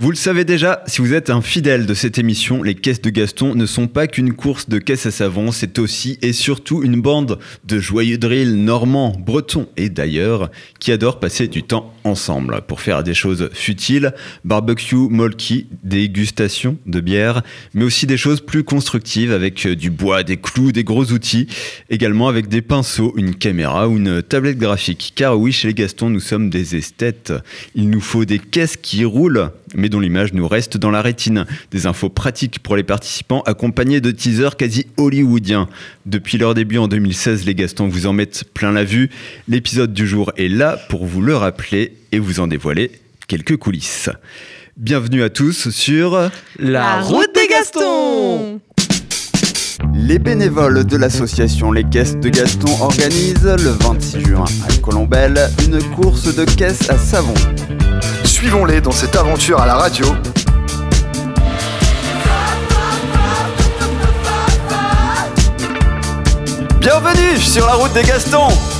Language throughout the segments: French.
Vous le savez déjà, si vous êtes un fidèle de cette émission, les caisses de Gaston ne sont pas qu'une course de caisses à savon, c'est aussi et surtout une bande de joyeux drills normands, bretons et d'ailleurs qui adorent passer du temps pour faire des choses futiles, barbecue, molki, dégustation de bière, mais aussi des choses plus constructives avec du bois, des clous, des gros outils, également avec des pinceaux, une caméra ou une tablette graphique. Car oui, chez les Gaston, nous sommes des esthètes. Il nous faut des caisses qui roulent, mais dont l'image nous reste dans la rétine. Des infos pratiques pour les participants accompagnés de teasers quasi hollywoodiens. Depuis leur début en 2016, les Gastons vous en mettent plein la vue. L'épisode du jour est là pour vous le rappeler et vous en dévoiler quelques coulisses. Bienvenue à tous sur La route des Gastons Les bénévoles de l'association Les Caisses de Gaston organisent le 26 juin à Colombelle une course de caisses à savon. Suivons-les dans cette aventure à la radio. Bienvenue sur la route des Gastons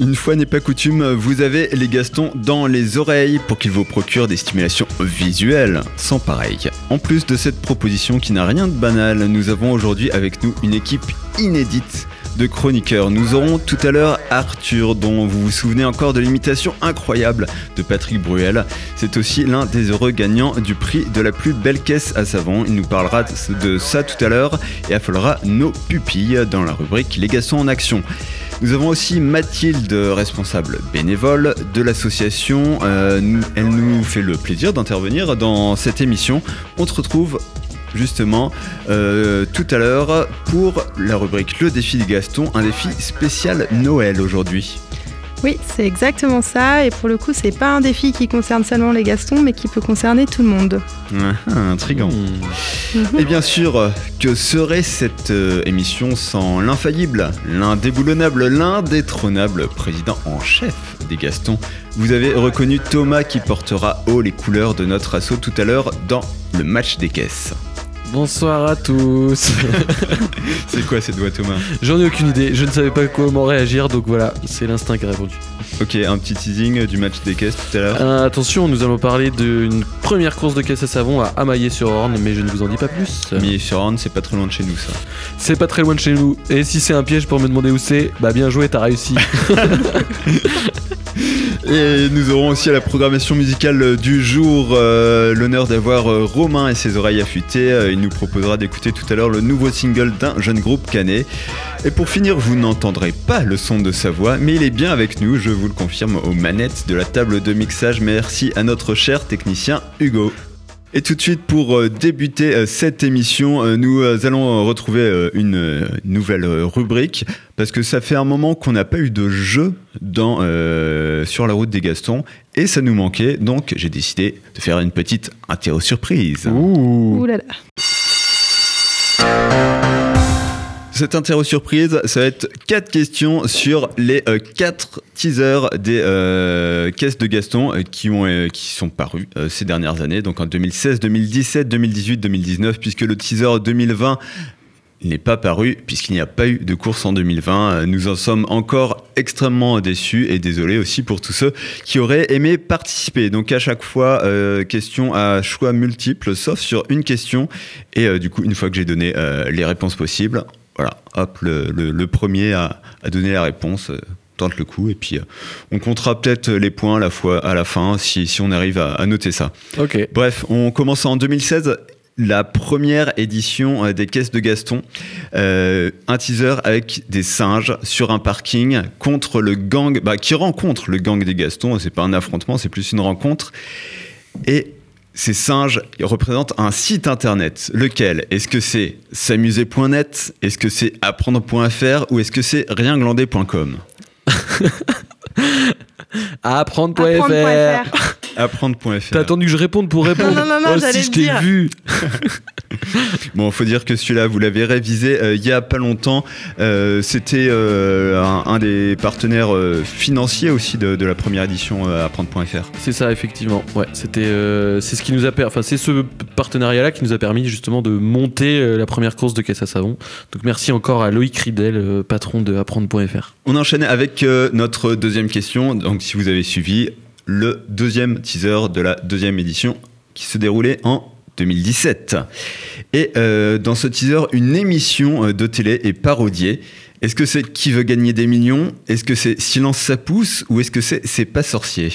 Une fois n'est pas coutume, vous avez les Gastons dans les oreilles pour qu'ils vous procurent des stimulations visuelles sans pareil. En plus de cette proposition qui n'a rien de banal, nous avons aujourd'hui avec nous une équipe inédite de chroniqueurs. Nous aurons tout à l'heure Arthur, dont vous vous souvenez encore de l'imitation incroyable de Patrick Bruel. C'est aussi l'un des heureux gagnants du prix de la plus belle caisse à savon. Il nous parlera de ça tout à l'heure et affolera nos pupilles dans la rubrique Les Gastons en action. Nous avons aussi Mathilde, responsable bénévole de l'association. Euh, elle nous fait le plaisir d'intervenir dans cette émission. On se retrouve justement euh, tout à l'heure pour la rubrique Le défi de Gaston, un défi spécial Noël aujourd'hui. Oui, c'est exactement ça. Et pour le coup, c'est pas un défi qui concerne seulement les Gastons, mais qui peut concerner tout le monde. Ah, intrigant. Mhm. Et bien sûr, que serait cette euh, émission sans l'infaillible, l'indéboulonnable, l'indétrônable président en chef des Gastons? Vous avez reconnu Thomas qui portera haut les couleurs de notre assaut tout à l'heure dans le match des caisses. Bonsoir à tous. C'est quoi cette voix Thomas J'en ai aucune idée, je ne savais pas comment réagir, donc voilà, c'est l'instinct qui a répondu. Ok, un petit teasing du match des caisses tout à l'heure. Euh, attention, nous allons parler d'une première course de caisse à savon à Amaillé-sur-Orne, mais je ne vous en dis pas plus. Mais sur Orne, c'est pas très loin de chez nous ça. C'est pas très loin de chez nous, et si c'est un piège pour me demander où c'est, bah bien joué, t'as réussi. Et nous aurons aussi à la programmation musicale du jour euh, l'honneur d'avoir euh, Romain et ses oreilles affûtées. Euh, il nous proposera d'écouter tout à l'heure le nouveau single d'un jeune groupe canet. Et pour finir, vous n'entendrez pas le son de sa voix, mais il est bien avec nous, je vous le confirme, aux manettes de la table de mixage. Merci à notre cher technicien Hugo. Et tout de suite, pour euh, débuter euh, cette émission, euh, nous allons retrouver une nouvelle rubrique parce que ça fait un moment qu'on n'a pas eu de jeu dans, euh, sur la route des Gastons et ça nous manquait. Donc, j'ai décidé de faire une petite interro surprise. Ouh. Ouh là là. Cette interro surprise, ça va être quatre questions sur les euh, quatre teasers des euh, caisses de Gaston euh, qui, ont, euh, qui sont parus ces dernières années, donc en 2016, 2017, 2018, 2019, puisque le teaser 2020 n'est pas paru puisqu'il n'y a pas eu de course en 2020. Euh, Nous en sommes encore extrêmement déçus et désolés aussi pour tous ceux qui auraient aimé participer. Donc à chaque fois, question à choix multiples, sauf sur une question. Et du coup, une fois que j'ai donné les réponses possibles, voilà, hop, le, le- le premier à, à donner la réponse. euh, tente le coup et puis euh, on comptera peut-être les points à la fois à la fin si, si on arrive à- à noter ça. Ok. Bref, on commence en 2016, la première édition euh, des caisses de Gaston. Euh, un teaser avec des singes sur un parking contre le gang, bah, qui rencontre le gang des Gastons. C'est pas un affrontement, c'est plus une rencontre. Et ces singes représentent un site internet. Lequel? Est-ce que c'est s'amuser.net Est-ce que c'est apprendre.fr Ou est-ce que c'est Apprendre.fr. Apprendre.fr. Apprendre.fr. T'as attendu que je réponde pour répondre Non, non, non, Oh, j'allais si je t'ai dire. vu Bon, faut dire que celui-là, vous l'avez révisé euh, il y a pas longtemps. Euh, C'était euh, un, un des partenaires euh, financiers aussi de, de la première édition euh, apprendre.fr. C'est ça, effectivement. Ouais, c'était, euh, c'est ce qui nous a per- enfin, c'est ce partenariat-là qui nous a permis justement de monter euh, la première course de caisse à savon. Donc merci encore à Loïc Ridel, euh, patron de apprendre.fr. On enchaîne avec euh, notre deuxième question. Donc, si vous avez suivi, le deuxième teaser de la deuxième édition qui se déroulait en 2017. Et euh, dans ce teaser, une émission euh, de télé est parodiée. Est-ce que c'est Qui veut gagner des millions? Est-ce que c'est Silence ça pousse? Ou est-ce que c'est C'est pas sorcier?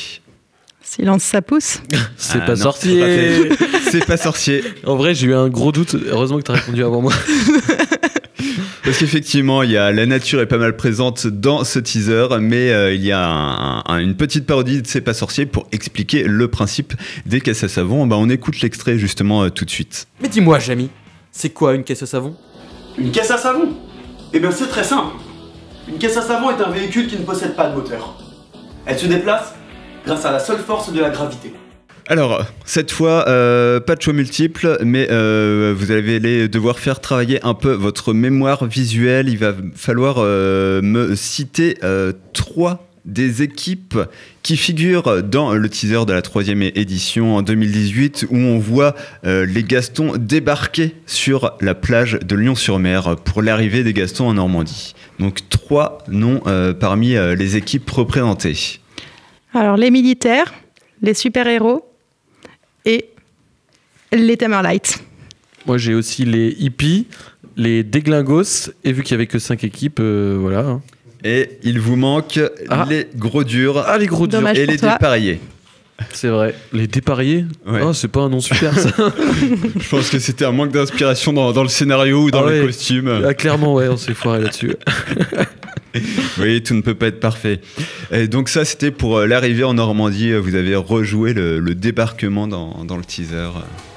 Silence, ça pousse? C'est Ah, pas non, sorcier. C'est pas sorcier. En vrai, j'ai eu un gros doute. Heureusement que tu as répondu avant moi. Parce qu'effectivement, il y a la nature est pas mal présente dans ce teaser, mais euh, il y a un- un- une petite parodie de C'est pas sorcier pour expliquer le principe des caisses à savon. Bah, on écoute l'extrait justement euh, tout de suite. Mais dis-moi, Jamy, c'est quoi une caisse à savon? Une caisse à savon? Eh bien, c'est très simple. Une caisse à savon est un véhicule qui ne possède pas de moteur. Elle se déplace grâce à la seule force de la gravité. Alors, cette fois, euh, pas de choix multiples, mais euh, vous allez devoir faire travailler un peu votre mémoire visuelle. Il va falloir euh, me citer trois des équipes qui figurent dans le teaser de la troisième édition en 2018 où on voit les Gastons débarquer sur la plage de Lyon-sur-Mer pour l'arrivée des Gastons en Normandie. Donc trois noms parmi les équipes représentées. Alors, les militaires, les super-héros et les Tamerlights. Moi, j'ai aussi les hippies, les déglingos, et vu qu'il y avait que 5 équipes, euh, voilà. Et il vous manque Ah. les gros durs Ah, les gros durs. Dommage. et les toi. dépareillés. C'est vrai. Les dépareillés Ouais. Oh, c'est pas un nom super, ça. Je pense que c'était un manque d'inspiration dans, dans le scénario ou dans Ah le ouais. costume. ah, clairement, ouais, on s'est foiré là-dessus. Oui, tout ne peut pas être parfait. Et donc ça, c'était pour euh, l'arrivée en Normandie. Vous avez rejoué le, le débarquement dans, dans le teaser euh,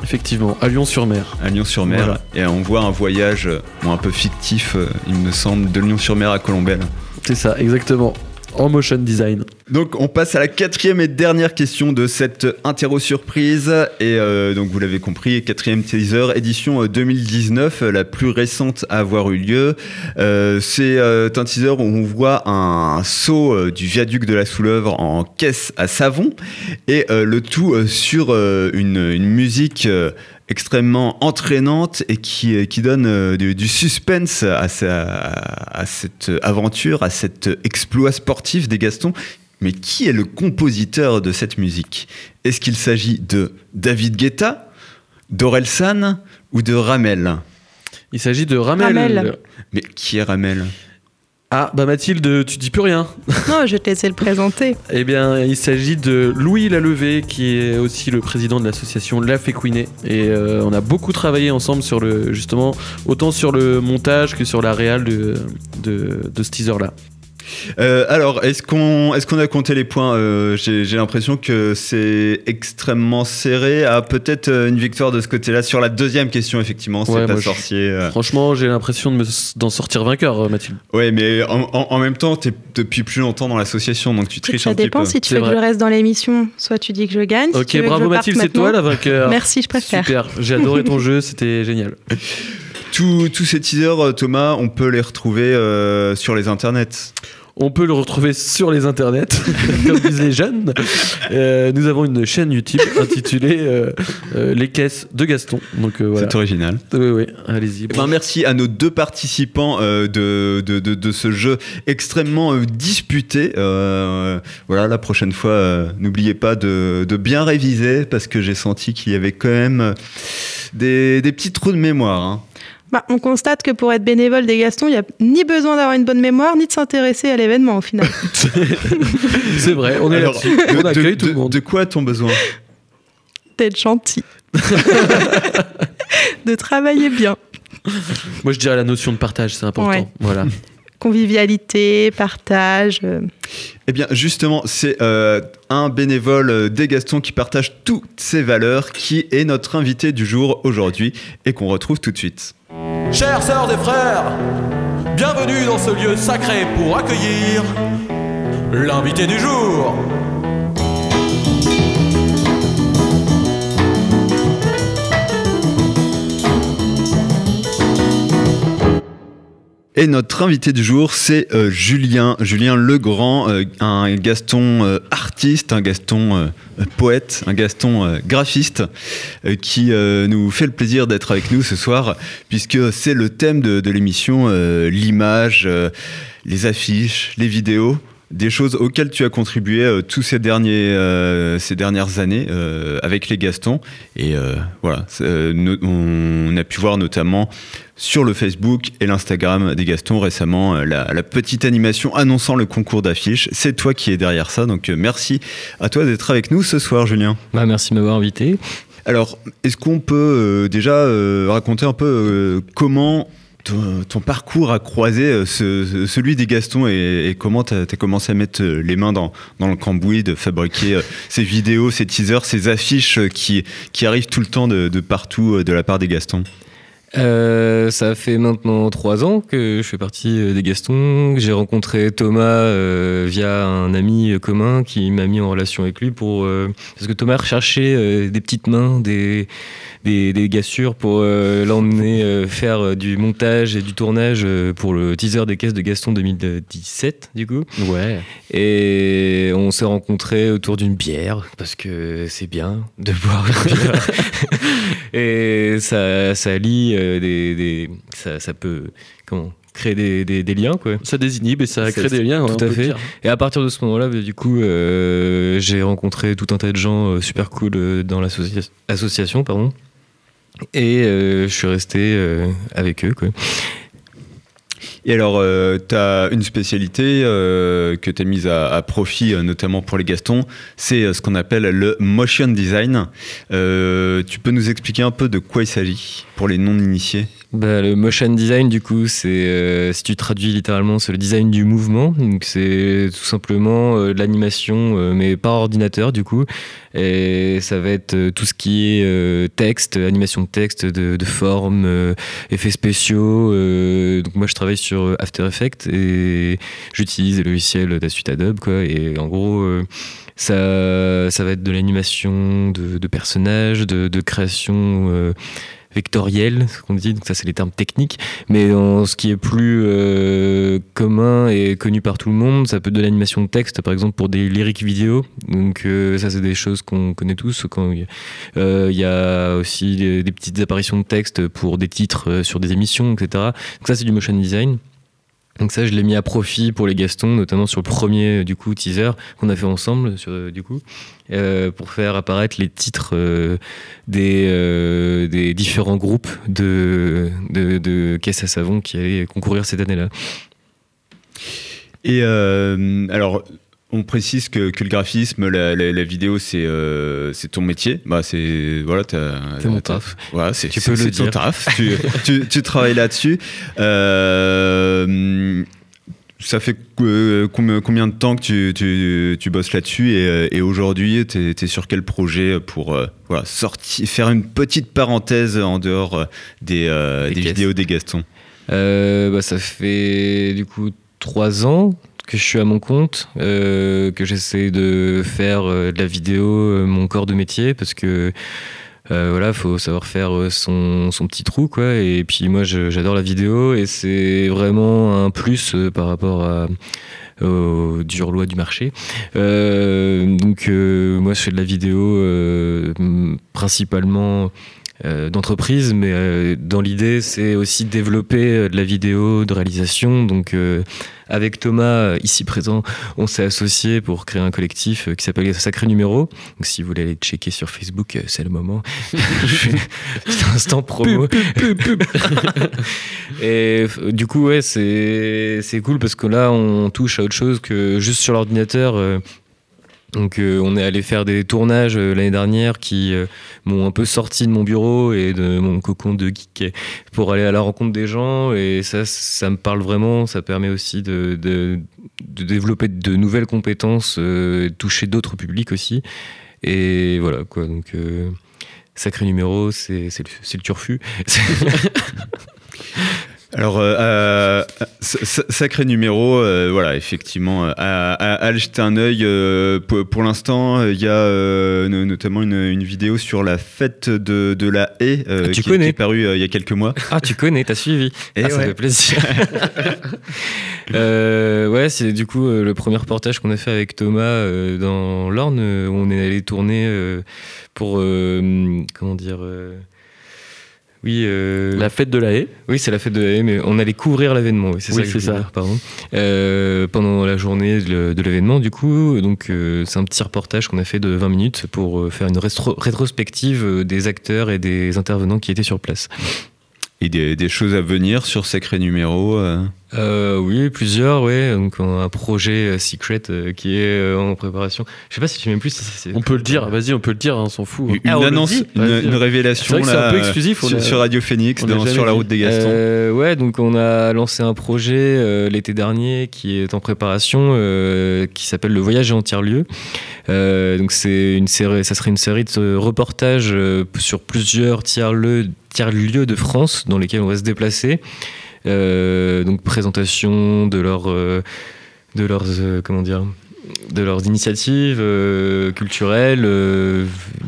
Effectivement, à Lyon-sur-Mer. à Lyon-sur-Mer. Voilà. Et on voit un voyage euh, bon, un peu fictif, euh, il me semble, de Lyon-sur-Mer à Colombelle. C'est ça, exactement. En motion design. Donc on passe à la quatrième et dernière question de cette interro surprise. Et euh, donc vous l'avez compris quatrième teaser édition euh, 2019 euh, la plus récente à avoir eu lieu. Euh, c'est euh, un teaser où on voit un, saut euh, du viaduc de la Souleuvre en caisse à savon. Et euh, le tout euh, sur euh, une, musique euh, extrêmement entraînante et qui, euh, qui donne euh, du, du suspense à, sa- à cette aventure, à cet exploit sportif des Gastons. Mais qui est le compositeur de cette musique? Est-ce qu'il s'agit de David Guetta, d'Orelsan ou de Ramel? Il s'agit de Ramel. Ramel. Mais qui est Ramel? Ah, bah Mathilde, tu dis plus rien. Non, je vais te laisser le présenter. Eh bien, il s'agit de Louis Lalevé, qui est aussi le président de l'association La Fécouinet. Et euh, on a beaucoup travaillé ensemble sur le, justement, autant sur le montage que sur la réal de, de, de ce teaser-là. Euh, alors, est-ce qu'on est qu'on a compté les points Euh, J'ai l'impression que c'est extrêmement serré. Ah, peut-être euh, une victoire de ce côté-là. Sur la deuxième question, effectivement, c'est Ouais, pas moi, je- sorcier. euh. Franchement, j'ai l'impression de me- d'en sortir vainqueur, Mathilde. Ouais, mais en, en- en même temps, t'es depuis plus longtemps dans l'association, donc tu triches Ça un petit dépend peu. si tu veux que vrai. je reste dans l'émission, soit tu dis que je gagne. si Ok, tu veux que bravo Mathilde, c'est toi la vainqueur. Merci, je préfère. Super, j'ai adoré ton jeu, c'était génial. Tous ces teasers, euh, Thomas, on peut les retrouver euh, sur les internets. On peut le retrouver sur les internets, comme disent les jeunes. Euh, nous avons une chaîne YouTube intitulée euh, euh, Les caisses de Gaston. Donc voilà. C'est original. Oui, oui, allez-y. Eh ben, merci à nos deux participants de, de, de, de ce jeu extrêmement disputé. Voilà, la prochaine fois, n'oubliez pas de, bien réviser parce que j'ai senti qu'il y avait quand même des, des petits trous de mémoire. hein. Bah, on constate que pour être bénévole des Gastons, il n'y a ni besoin d'avoir une bonne mémoire, ni de s'intéresser à l'événement au final. C'est vrai, on est Alors, là-dessus. de- On accueille de- tout le de- monde. De quoi a-t-on besoin? D'être gentil. de travailler bien. Moi, je dirais la notion de partage, c'est important. Ouais. Voilà. Convivialité, partage. euh, Eh bien, justement, c'est euh, un bénévole euh, des Gastons qui partage toutes ces valeurs qui est notre invité du jour aujourd'hui et qu'on retrouve tout de suite. Chères sœurs et frères, bienvenue dans ce lieu sacré pour accueillir l'invité du jour. Et notre invité du jour, c'est euh, Julien, Julien Legrand, euh, un Gaston euh, artiste, un Gaston euh, poète, un Gaston graphiste, qui nous fait le plaisir d'être avec nous ce soir, puisque c'est le thème de, l'émission, l'image, les affiches, les vidéos. des choses auxquelles tu as contribué tous ces, derniers, ces dernières années avec les Gastons. Et voilà, on a pu voir notamment sur le Facebook et l'Instagram des Gastons récemment euh, la, la petite animation annonçant le concours d'affiches. C'est toi qui es derrière ça, donc euh, merci à toi d'être avec nous ce soir, Julien. Bah, merci de m'avoir invité. Alors, est-ce qu'on peut euh, déjà euh, raconter un peu euh, comment ton, ton parcours a croisé ce- ce- celui des Gastons et, et comment tu as, commencé à mettre les mains dans, dans le cambouis, de fabriquer ces vidéos, ces teasers, ces affiches qui, qui arrivent tout le temps de, de partout de la part des Gastons? Euh, ça fait maintenant trois ans que je fais partie euh, des Gastons. J'ai rencontré Thomas euh, via un ami commun qui m'a mis en relation avec lui pour euh, parce que Thomas recherchait euh, des petites mains, des des, des gars sûrs pour euh, l'emmener euh, faire euh, du montage et du tournage pour le teaser des caisses de Gaston 2017 du coup. Ouais. Et on s'est rencontrés autour d'une bière, parce que c'est bien de boire une bière. et ça, ça lie des. des- ça, ça peut. Comment créer des, des- des liens, quoi. Ça désinhibe et ça crée des liens. tout à fait. dire. Et à partir de ce moment-là, bah, du coup, euh, j'ai rencontré tout un tas de gens euh, super cool euh, dans l'association, pardon. Et euh, je suis resté euh, avec eux. Et alors, tu as une spécialité euh, que tu as mise à, profit, euh, notamment pour les Gastons, c'est euh, ce qu'on appelle le motion design. Euh, tu peux nous expliquer un peu de quoi il s'agit pour les non-initiés? Bah, le motion design, du coup, c'est euh, si tu traduis littéralement, c'est le design du mouvement. Donc c'est tout simplement euh, de l'animation, euh, mais par ordinateur, du coup. Et ça va être euh, tout ce qui est euh, texte, animation de texte, de, de forme, euh, effets spéciaux. donc moi, je travaille sur After Effects et j'utilise le logiciel de la suite Adobe, quoi. Et en gros. ça, ça va être de l'animation de, de personnages, de, de création vectorielle, ce qu'on dit, donc ça c'est les termes techniques, mais dans ce qui est plus euh, commun et connu par tout le monde, ça peut être de l'animation de texte, par exemple pour des lyriques vidéo, donc euh, ça c'est des choses qu'on connaît tous, euh, il y a aussi des, des petites apparitions de texte pour des titres sur des émissions, etc. Donc ça c'est du motion design. Donc ça, je l'ai mis à profit pour les Gastons, notamment sur le premier du coup teaser qu'on a fait ensemble, euh, du coup, euh, pour faire apparaître les titres euh, des, euh, différents groupes de, de, caisses à savon qui allaient concourir cette année-là. Et euh, alors, on précise que, que le graphisme, la, la- la vidéo, c'est euh, c'est ton métier. Bah, c'est voilà, C'est mon taf. Voilà, Tu peux le ton dire. taf. tu, tu- tu travailles là-dessus. Euh, ça fait euh, combien, de temps que tu, tu- tu bosses là-dessus et, et aujourd'hui, tu es, sur quel projet pour euh, voilà, sortir, faire une petite parenthèse en dehors des, euh, vidéos des Gastons? Bah, ça fait du coup trois ans que je suis à mon compte, euh, que j'essaie de faire euh, de la vidéo euh, mon corps de métier parce que voilà, faut savoir faire son, son petit trou quoi. Et puis moi, j'adore la vidéo et c'est vraiment un plus par rapport à aux dures lois du marché. Donc moi, je fais de la vidéo principalement euh, d'entreprise, mais euh, dans l'idée, c'est aussi développer euh, de la vidéo, de réalisation. Donc, avec Thomas, ici présent, on s'est associé pour créer un collectif qui s'appelle Sacré Numéro. Donc, si vous voulez aller checker sur Facebook, c'est le moment. Fais Petit instant promo. Et du coup, ouais, c'est c'est cool parce que là, on touche à autre chose que juste sur l'ordinateur. Donc euh, on est allé faire des tournages euh, l'année dernière qui euh, m'ont un peu sorti de mon bureau et de mon cocon de geek pour aller à la rencontre des gens. Et ça ça me parle vraiment. Ça permet aussi de, développer de nouvelles compétences toucher d'autres publics aussi. Et voilà quoi. Donc sacré numéro c'est le, le turfu Alors, euh, euh, sa- sa- sacré numéro, euh, voilà, effectivement, à, à- à aller jeter un œil. euh, pour pour l'instant, il y a no- notamment une, une vidéo sur la fête de, de la haie Ah, tu qui, est parue il y a quelques mois. Ah, tu connais, t'as suivi. Et ah, ça ouais. fait plaisir. Ouais, c'est du coup le premier reportage qu'on a fait avec Thomas dans l'Orne, où on est allé tourner pour, comment dire, Oui, euh, La fête de la haie. oui, c'est la fête de la haie, mais on allait couvrir l'événement. Oui, c'est Oui, ça. que je c'est voulais ça. dire, pardon. Euh, pendant la journée de, de l'événement, du coup, donc euh, c'est un petit reportage qu'on a fait de 20 minutes pour euh, faire une rétro- rétrospective des acteurs et des intervenants qui étaient sur place. Et des, des choses à venir sur Sacré Numéro. euh, Euh, oui, plusieurs, ouais. Donc un projet euh, secret euh, qui est euh, en préparation. Je sais pas si tu sais même plus si c'est. On peut le dire, vas-y, on peut le dire, hein, on s'en fout. Une Ah, annonce, une, révélation C'est vrai que c'est là, un peu exclusif, on sur, a- sur Radio Phoenix, dans- sur la dit. route des Gastons. Euh, ouais, donc on a lancé un projet euh, l'été dernier qui est en préparation, euh, qui s'appelle Le Voyage en tiers-lieu. Euh, donc c'est une série, ça serait une série de reportages euh, sur plusieurs tiers-lieux tiers-lieux de France dans lesquels on va se déplacer. Euh, donc présentation de leur, de leurs, comment dire, de leurs initiatives culturelles,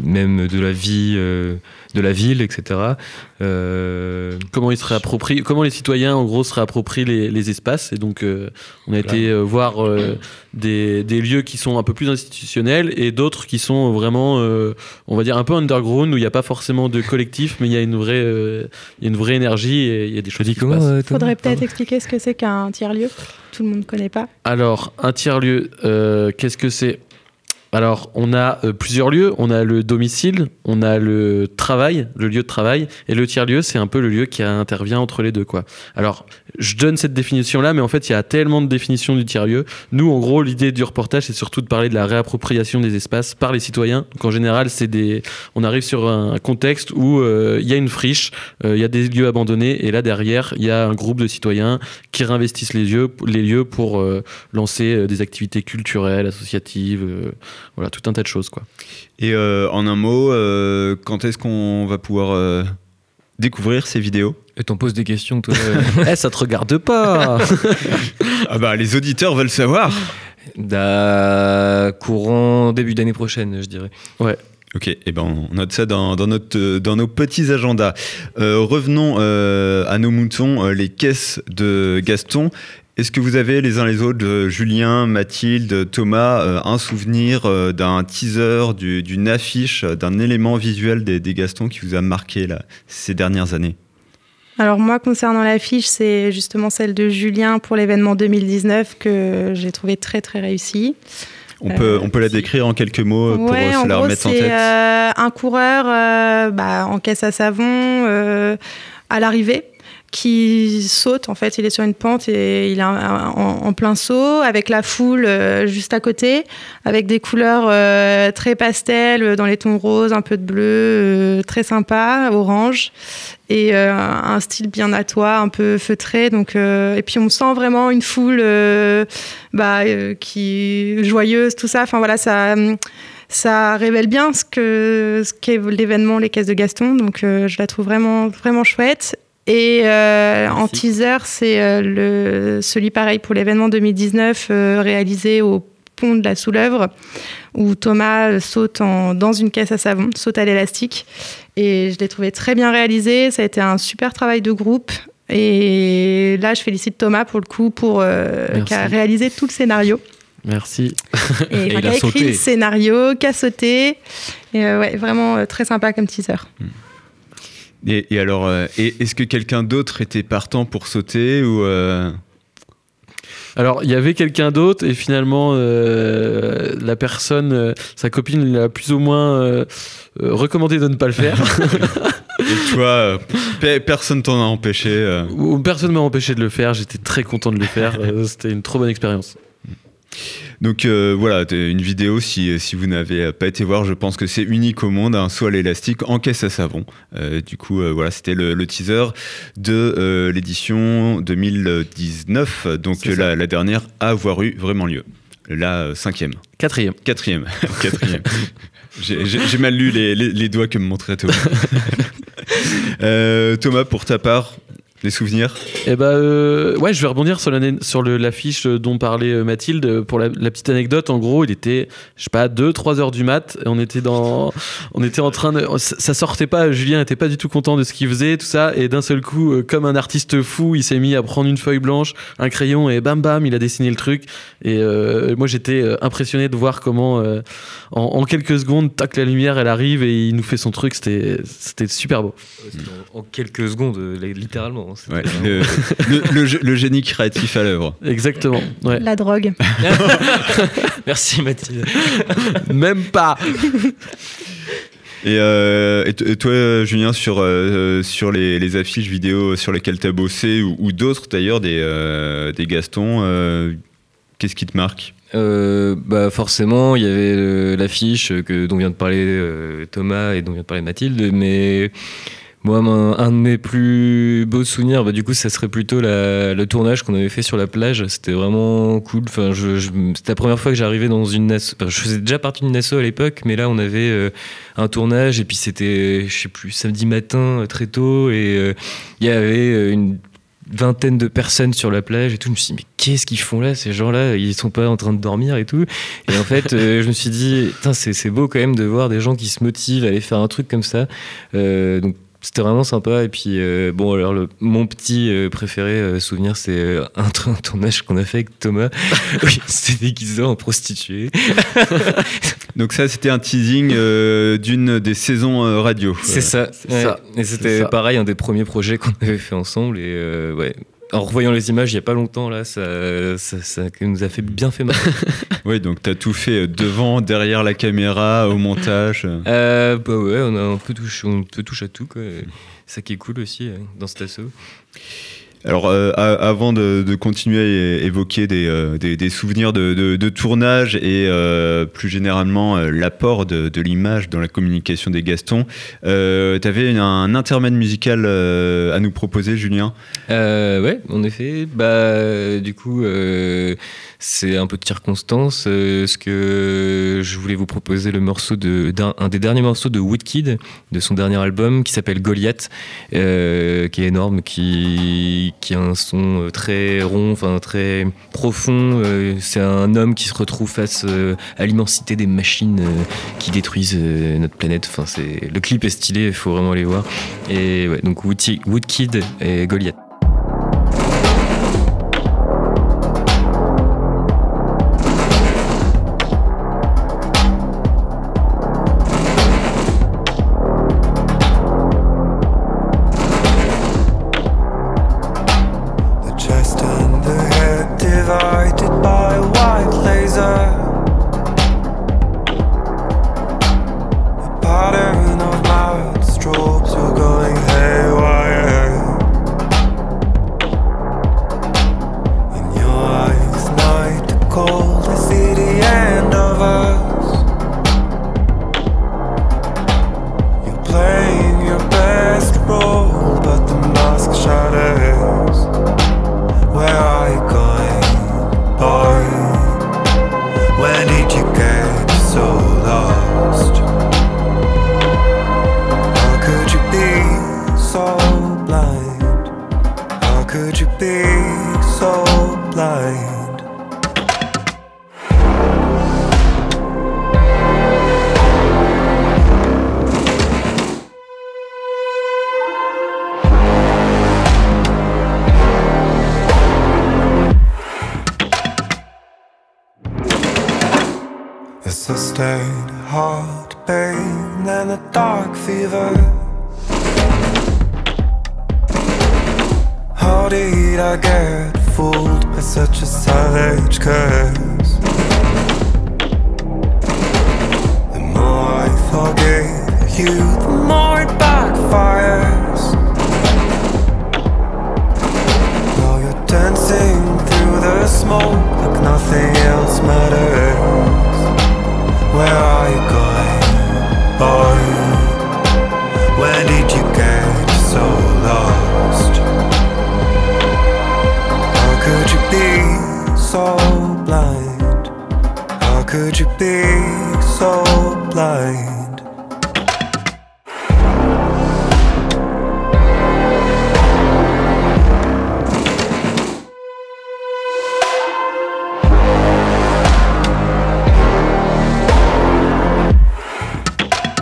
même de la vie de la ville, etc. Euh, Comment ils se réapproprient, comment les citoyens en gros se réapproprient les, les espaces. Et donc, euh, on a été euh, voir euh, des, des lieux qui sont un peu plus institutionnels et d'autres qui sont vraiment, euh, on va dire, un peu underground où il n'y a pas forcément de collectif, mais il y a une vraie, euh, il y a une vraie énergie et il y a des choses qui se comment passent. euh, Thomas Faudrait peut-être expliquer ce que c'est qu'un tiers-lieu. Tout le monde ne connaît pas. Alors, un tiers-lieu, euh, qu'est-ce que c'est Alors, on a euh, plusieurs lieux. On a le domicile, on a le travail, le lieu de travail, et le tiers-lieu, c'est un peu le lieu qui intervient entre les deux, quoi. Alors, je donne cette définition-là, mais en fait, il y a tellement de définitions du tiers-lieu. Nous, en gros, l'idée du reportage, c'est surtout de parler de la réappropriation des espaces par les citoyens. En général, c'est des, on arrive sur un contexte où euh, il y a une friche, euh, il y a des lieux abandonnés, et là derrière, il y a un groupe de citoyens qui réinvestissent les lieux, pour lancer des activités culturelles, associatives, voilà, tout un tas de choses, quoi. Et euh, en un mot, euh, quand est-ce qu'on va pouvoir euh, découvrir ces vidéos? Et t'en poses des questions, toi euh, Eh, ça te regarde pas Ah bah les auditeurs veulent savoir. d'un courant début d'année prochaine, je dirais. Ok, et ben on note ça dans, dans notre, dans nos petits agendas. Euh, revenons euh, à nos moutons, euh, les caisses de Gaston. Est-ce que vous avez les uns les autres, euh, Julien, Mathilde, Thomas, euh, un souvenir euh, d'un teaser, du- d'une affiche, d'un élément visuel des, des Gastons qui vous a marqué là, ces dernières années? Alors moi, concernant l'affiche, c'est justement celle de Julien pour l'événement 2019 que j'ai trouvé très très réussie. on peut, on peut la décrire en quelques mots pour ouais, en se la gros, remettre en tête? euh, un coureur euh, bah, en caisse à savon à l'arrivée qui saute. En fait, il est sur une pente et il est en, plein saut avec la foule euh, juste à côté, avec des couleurs euh, très pastel euh, dans les tons roses, un peu de bleu, très sympa, orange et un style bien à toi, un peu feutré. Donc, et puis on sent vraiment une foule bah, qui joyeuse, tout ça. Enfin voilà, ça. révèle bien ce ce qu'est l'événement Les Caisses de Gaston, donc je la trouve vraiment vraiment chouette. Et euh, en teaser, c'est euh, le celui pareil pour l'événement 2019 euh, réalisé au pont de la Soulèvre, où Thomas saute en- dans une caisse à savon, saute à l'élastique. Et je l'ai trouvé très bien réalisé. Ça a été un super travail de groupe. Et là, je félicite Thomas pour le coup, pour qui a réalisé tout le scénario. Merci. Et, il enfin, qui a a écrit sauté. le scénario, qui a sauté. Et ouais, vraiment très sympa comme teaser. Et, et alors, euh, est-ce que quelqu'un d'autre était partant pour sauter ou euh, Alors, il y avait quelqu'un d'autre et finalement, euh, la personne, euh, sa copine l'a plus ou moins euh, recommandé de ne pas le faire. et toi, pe- personne t'en a empêché. Ou Personne m'a empêché de le faire. J'étais très content de le faire. C'était une trop bonne expérience. Donc euh, voilà, une vidéo, si, si vous n'avez pas été voir, je pense que c'est unique au monde, un saut à l'élastique en caisse à savon. Euh, du coup, euh, voilà, c'était le, le teaser de euh, l'édition 2019, donc euh, la, la dernière à avoir eu vraiment lieu. La euh, cinquième, Quatrième. quatrième, quatrième. J'ai- mal lu les, les- les doigts que me montrait Thomas. Euh, Thomas, pour ta part, des souvenirs Eh bah, euh, ouais, je vais rebondir sur l'année- sur l'affiche dont parlait euh, Mathilde. Pour la, la petite anecdote, en gros, il était, je sais pas, 2-3 heures du mat. Et on était dans, on était en train de, ça sortait pas. Julien était pas du tout content de ce qu'il faisait, tout ça. Et d'un seul coup, euh, comme un artiste fou, il s'est mis à prendre une feuille blanche, un crayon et bam bam, il a dessiné le truc. Et euh, moi, j'étais euh, impressionné de voir comment, euh, en, en quelques secondes, tac, la lumière, elle arrive et il nous fait son truc. C'était, c'était super beau. En, en quelques secondes, euh, littéralement. C'était Ouais, vraiment- le, le- le gé- le génie créatif à l'œuvre. Exactement. Ouais. La drogue. Merci Mathilde. Même pas. Et, euh, et toi, Julien, sur, euh, sur les, les affiches vidéo sur lesquelles tu as bossé, ou, ou d'autres d'ailleurs, des, euh, des Gastons, euh, qu'est-ce qui te marque? Euh, bah forcément, il y avait euh, l'affiche que dont vient de parler euh, Thomas et dont vient de parler Mathilde, mais moi, un de mes plus beaux souvenirs, bah, du coup, ça serait plutôt le tournage qu'on avait fait sur la plage. C'était vraiment cool. Enfin, c'était la première fois que j'arrivais dans une asso. je faisais déjà partie d'une asso à l'époque, mais là, on avait euh, un tournage et puis c'était, je sais plus, samedi matin euh, très tôt et euh, il y avait une vingtaine de personnes sur la plage et tout. Je me suis dit, mais qu'est-ce qu'ils font là, ces gens-là? Ils sont pas en train de dormir et tout. Et en fait, je me suis dit, c'est beau quand même de voir des gens qui se motivent à aller faire un truc comme ça. C'était vraiment sympa. Et puis, euh, bon, alors, le, mon petit euh, préféré euh, souvenir, c'est euh, un, un tournage qu'on a fait avec Thomas. oui, c'était déguisé en prostituée. Donc ça, c'était un teasing d'une des saisons radio. C'est ça. ouais. ça, Et c'était pareil, un des premiers projets qu'on avait fait ensemble. Et ouais. En revoyant les images il y a pas longtemps, là, ça, ça, ça nous a fait bien fait marrer. Oui, donc tu as tout fait euh, devant, derrière la caméra, au montage. euh. Bah ouais, on a un peu touché, on peut touche à tout quoi. Et Ça qui est cool aussi euh, dans cet assaut. Alors, euh, avant de, continuer à évoquer des, euh, des- souvenirs de, tournage et euh, plus généralement l'apport de, l'image dans la communication des Gastons, tu avais un intermède musical à nous proposer, Julien? Ouais, en effet. Bah, du coup, c'est un peu de circonstance. ce que je voulais vous proposer le morceau de d'un un des derniers morceaux de Woodkid de son dernier album qui s'appelle Goliath, qui est énorme, qui qui a un son euh, très rond, enfin très profond. euh, c'est un homme qui se retrouve face euh, à l'immensité des machines qui détruisent notre planète. Enfin, c'est le clip est stylé, il faut vraiment aller voir. Et ouais, donc Woodki- Woodkid et Goliath.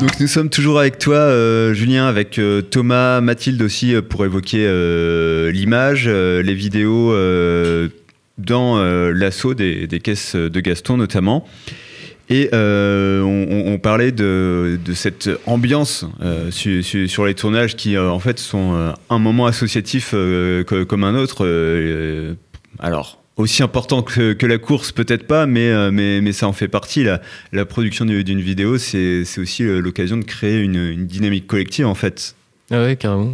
Donc nous sommes toujours avec toi, euh, Julien, avec euh, Thomas, Mathilde aussi euh, pour évoquer l'image, les vidéos dans l'assaut des, caisses de Gaston notamment. Et on, parlait de, cette ambiance su- su- sur les tournages qui en fait sont un moment associatif comme un autre. alors aussi important que, que la course, peut-être pas, mais, euh, mais, mais ça en fait partie. La, la production du- d'une vidéo, c'est aussi euh, l'occasion de créer une, une dynamique collective, en fait. Ah ouais, carrément.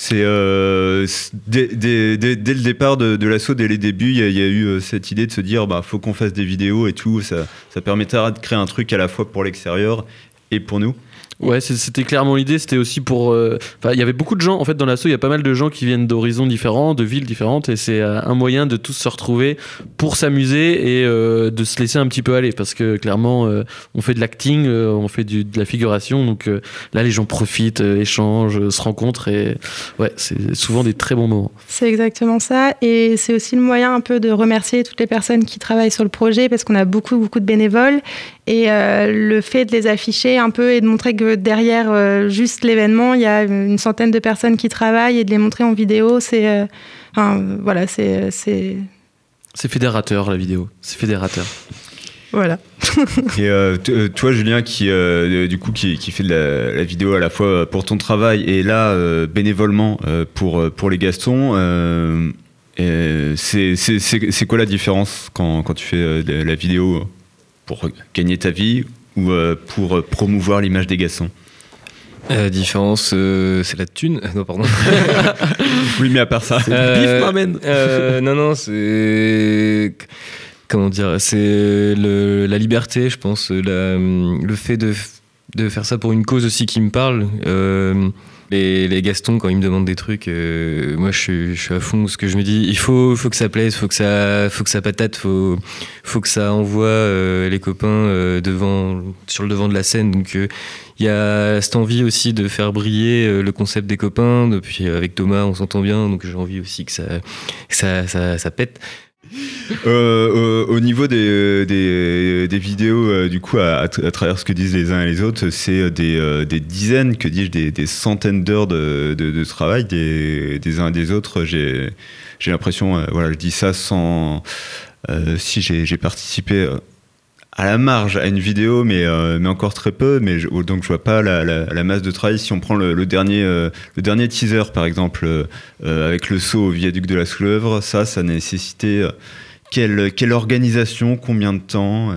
C'est euh, dès, dès- dès- dès le départ de, de l'assaut, dès les débuts, il y, a- il y a eu cette idée de se dire, bah, faut qu'on fasse des vidéos et tout. Ça, ça permettra de créer un truc à la fois pour l'extérieur et pour nous. Ouais, c'était clairement l'idée. C'était aussi pour. euh, il y avait beaucoup de gens. En fait, dans l'assaut, il y a pas mal de gens qui viennent d'horizons différents, de villes différentes, et c'est euh, un moyen de tous se retrouver pour s'amuser et euh, de se laisser un petit peu aller, parce que clairement, on fait de l'acting, on fait de la figuration, donc là, les gens profitent, échangent, se rencontrent, et ouais, c'est souvent des très bons moments. C'est exactement ça. Et c'est aussi le moyen un peu de remercier toutes les personnes qui travaillent sur le projet parce qu'on a beaucoup, beaucoup de bénévoles. Et le fait de les afficher un peu et de montrer que derrière euh, juste l'événement, il y a une centaine de personnes qui travaillent et de les montrer en vidéo, c'est. euh, enfin, voilà, c'est. c'est- C'est fédérateur la vidéo, c'est fédérateur. Voilà. Et euh, t- euh, toi, Julien, qui euh, du coup qui, qui fait de la, la vidéo à la fois pour ton travail et là euh, bénévolement euh, pour euh, pour les Gastons, euh, et c'est c'est- c'est c'est quoi la différence quand, quand tu fais euh, de la vidéo pour gagner ta vie ou euh, pour promouvoir l'image des Gastons La différence, euh, c'est la thune. Non, pardon. Oui, mais à part ça, Euh, euh, non, non, c'est. Comment dire C'est le- la liberté, je pense. la- le fait de, de faire ça pour une cause aussi qui me parle. Euh, les, les Gastons, quand ils me demandent des trucs, euh, moi je je suis à fond. Parce que je me dis, il faut, faut que ça plaise, faut que ça, faut que ça patate, faut, faut que ça envoie euh, les copains euh, devant, sur le devant de la scène. Donc il y a cette envie aussi de faire briller le concept des copains. Depuis, avec Thomas, on s'entend bien, donc j'ai envie aussi que que ça, ça, ça pète. Euh, au, au niveau des, des, vidéos, euh, du coup, à, à tra- à travers ce que disent les uns et les autres, c'est des, euh, des dizaines, que dis-je, des, centaines d'heures de, de, de travail des, uns et des autres. J'ai l'impression, euh, voilà, je dis ça sans. euh, si j'ai participé euh, à la marge à une vidéo, mais, euh, encore très peu, mais je- donc je vois pas la, masse de travail. Si on prend le, euh, dernier teaser, par exemple, euh, avec le saut au viaduc de la Soulèvre, ça, ça nécessitait quelle, organisation, combien de temps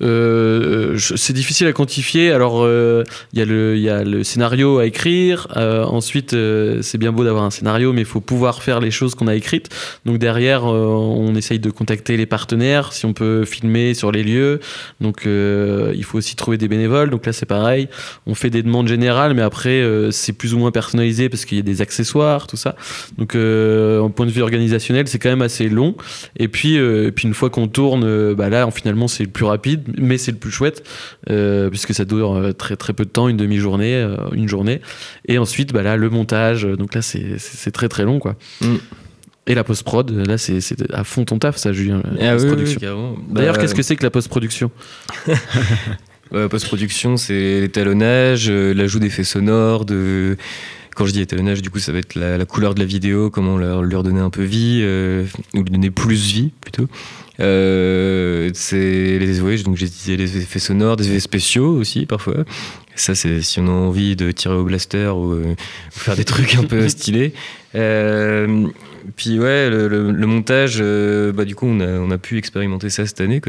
c'est difficile à quantifier. Alors, euh, il y, y a le scénario à écrire. Euh, ensuite, euh, c'est bien beau d'avoir un scénario, mais il faut pouvoir faire les choses qu'on a écrites. Donc, derrière, euh, on essaye de contacter les partenaires, si on peut filmer sur les lieux. Donc, euh, il faut aussi trouver des bénévoles. Donc, là, c'est pareil. On fait des demandes générales, mais après, euh, c'est plus ou moins personnalisé parce qu'il y a des accessoires, tout ça. Donc, euh, en point de vue organisationnel, c'est quand même assez long. Et puis, euh, puis une fois qu'on tourne, euh, bah là, en- finalement, c'est le plus rapide, mais c'est le plus chouette, euh, puisque ça dure euh, très, très peu de temps, une demi-journée, euh, une journée. Et ensuite, bah là, le montage, donc là, c'est très très long, quoi. Mm. Et la post-prod, là, c'est à fond ton taf, ça, Julien. la Ah oui, oui, carrément. D'ailleurs, Bah, qu'est-ce que c'est que la post-production? Euh, Post-production, c'est l'étalonnage, l'ajout d'effets sonores, de... Quand je dis étalonnage, du coup, ça va être la, la couleur de la vidéo, comment leur, leur donner un peu vie, euh, ou lui donner plus vie, plutôt. Euh, c'est les, ouais, donc j'ai disais les effets sonores, des effets spéciaux aussi, parfois. Ça, c'est si on a envie de tirer au blaster ou, euh, ou faire des trucs un peu stylés. Euh, puis ouais, le, montage, euh, bah, du coup, on a, on a pu expérimenter ça cette année.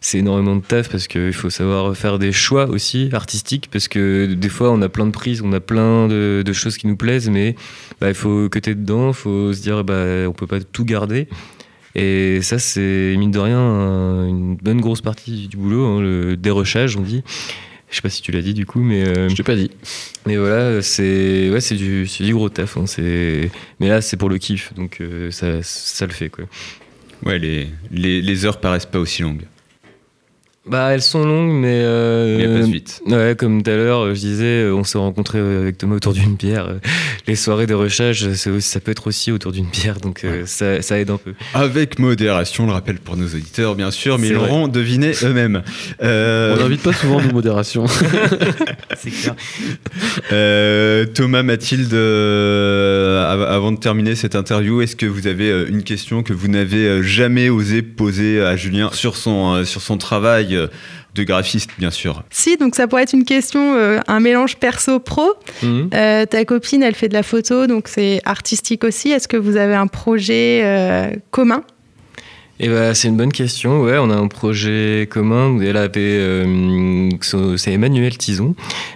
C'est énormément de taf parce qu'il faut savoir faire des choix aussi artistiques parce que des fois, on a plein de prises, on a plein de, choses qui nous plaisent, mais bah, il faut que dedans, il faut se dire bah, on peut pas tout garder. Et ça, c'est mine de rien un- une bonne grosse partie du boulot, hein, le dérochage, on dit. Je sais pas si tu l'as dit du coup, mais. euh, Je t'ai pas dit. mais voilà, c'est ouais, c'est du, gros taf. hein, c'est... Mais là, c'est pour le kiff, donc euh, ça, ça le fait. Quoi. Ouais, les, les, les heures paraissent pas aussi longues. Bah, elles sont longues, mais. euh, Mais elles passent vite. Ouais, comme tout à l'heure, je disais, euh, on s'est rencontrés avec Thomas autour d'une bière. Euh, Les soirées de aussi- ça peut être aussi autour d'une bière, donc euh, ça, ça aide un peu. Avec modération, on le rappelle pour nos auditeurs, bien sûr, mais ils l'auront deviné eux-mêmes. Euh, On n'invite pas souvent nos modérations. C'est clair. euh, Thomas, Mathilde, euh, av- avant de terminer cette interview, est-ce que vous avez euh, une question que vous n'avez euh, jamais osé poser à Julien sur son, euh, sur son travail euh, de graphiste, bien sûr Si, donc ça pourrait être une question, euh, un mélange perso-pro. Mhm. Euh, ta copine, elle fait de la photo, donc c'est artistique aussi. Est-ce que vous avez un projet euh, commun? Et bah, c'est une bonne question. Ouais, on a un projet commun. Elle avait, euh, c'est Emmanuel Tison.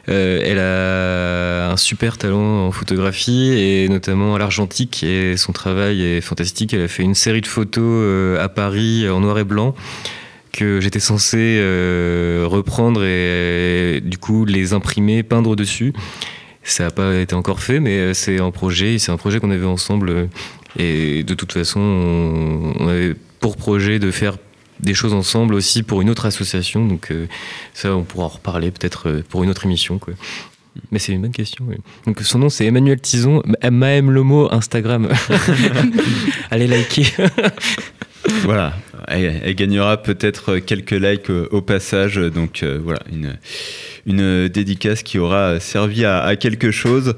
Euh, elle a un super talent en photographie et notamment à l'argentique. Et son travail est fantastique. Elle a fait une série de photos euh, à Paris en noir et blanc que j'étais censé euh, reprendre et euh, du coup les imprimer, peindre dessus. Ça n'a pas été encore fait, mais euh, c'est un projet. C'est un projet qu'on avait ensemble. Et de toute façon, on, on avait pour projet de faire des choses ensemble aussi pour une autre association. Donc euh, ça, on pourra en reparler peut-être pour une autre émission. Quoi. Mais c'est une bonne question. oui. Donc son nom c'est Emmanuel Tison, Ma- Maëm Lomo Instagram. Allez liker. Voilà, elle, gagnera peut-être quelques likes euh, au passage, donc euh, voilà, une, une dédicace qui aura servi à, quelque chose.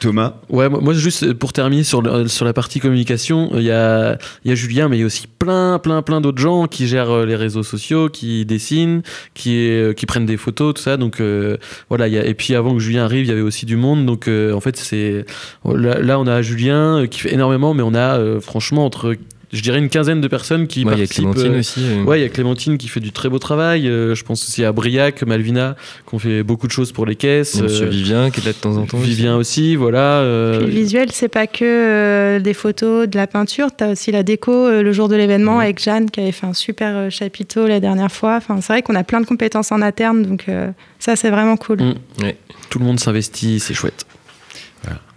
Thomas, Ouais, moi juste pour terminer sur, sur la partie communication, il y a, y a Julien, mais il y a aussi plein, plein, plein d'autres gens qui gèrent euh, les réseaux sociaux, qui dessinent, qui, euh, qui prennent des photos, tout ça. Donc euh, voilà, et puis avant que Julien arrive, il y avait aussi du monde. Donc euh, en fait, c'est là, on a Julien euh, qui fait énormément, mais on a euh, franchement entre, je dirais, une quinzaine de personnes qui Ouais, Il y a participent. Clémentine euh, aussi. euh. Ouais, il y a Clémentine qui fait du très beau travail. euh, je pense aussi à Briac, Malvina, qui ont fait beaucoup de choses pour les caisses. Monsieur euh, Vivien qui est là de temps en temps. aussi. Vivien aussi, voilà. euh, Puis le visuel, c'est pas que euh, des photos, de la peinture. Tu as aussi la déco euh, le jour de l'événement avec Jeanne qui avait fait un super euh, chapiteau la dernière fois. Enfin, c'est vrai qu'on a plein de compétences en interne, donc euh, ça, c'est vraiment cool. Mm. Ouais. tout le monde s'investit, c'est chouette.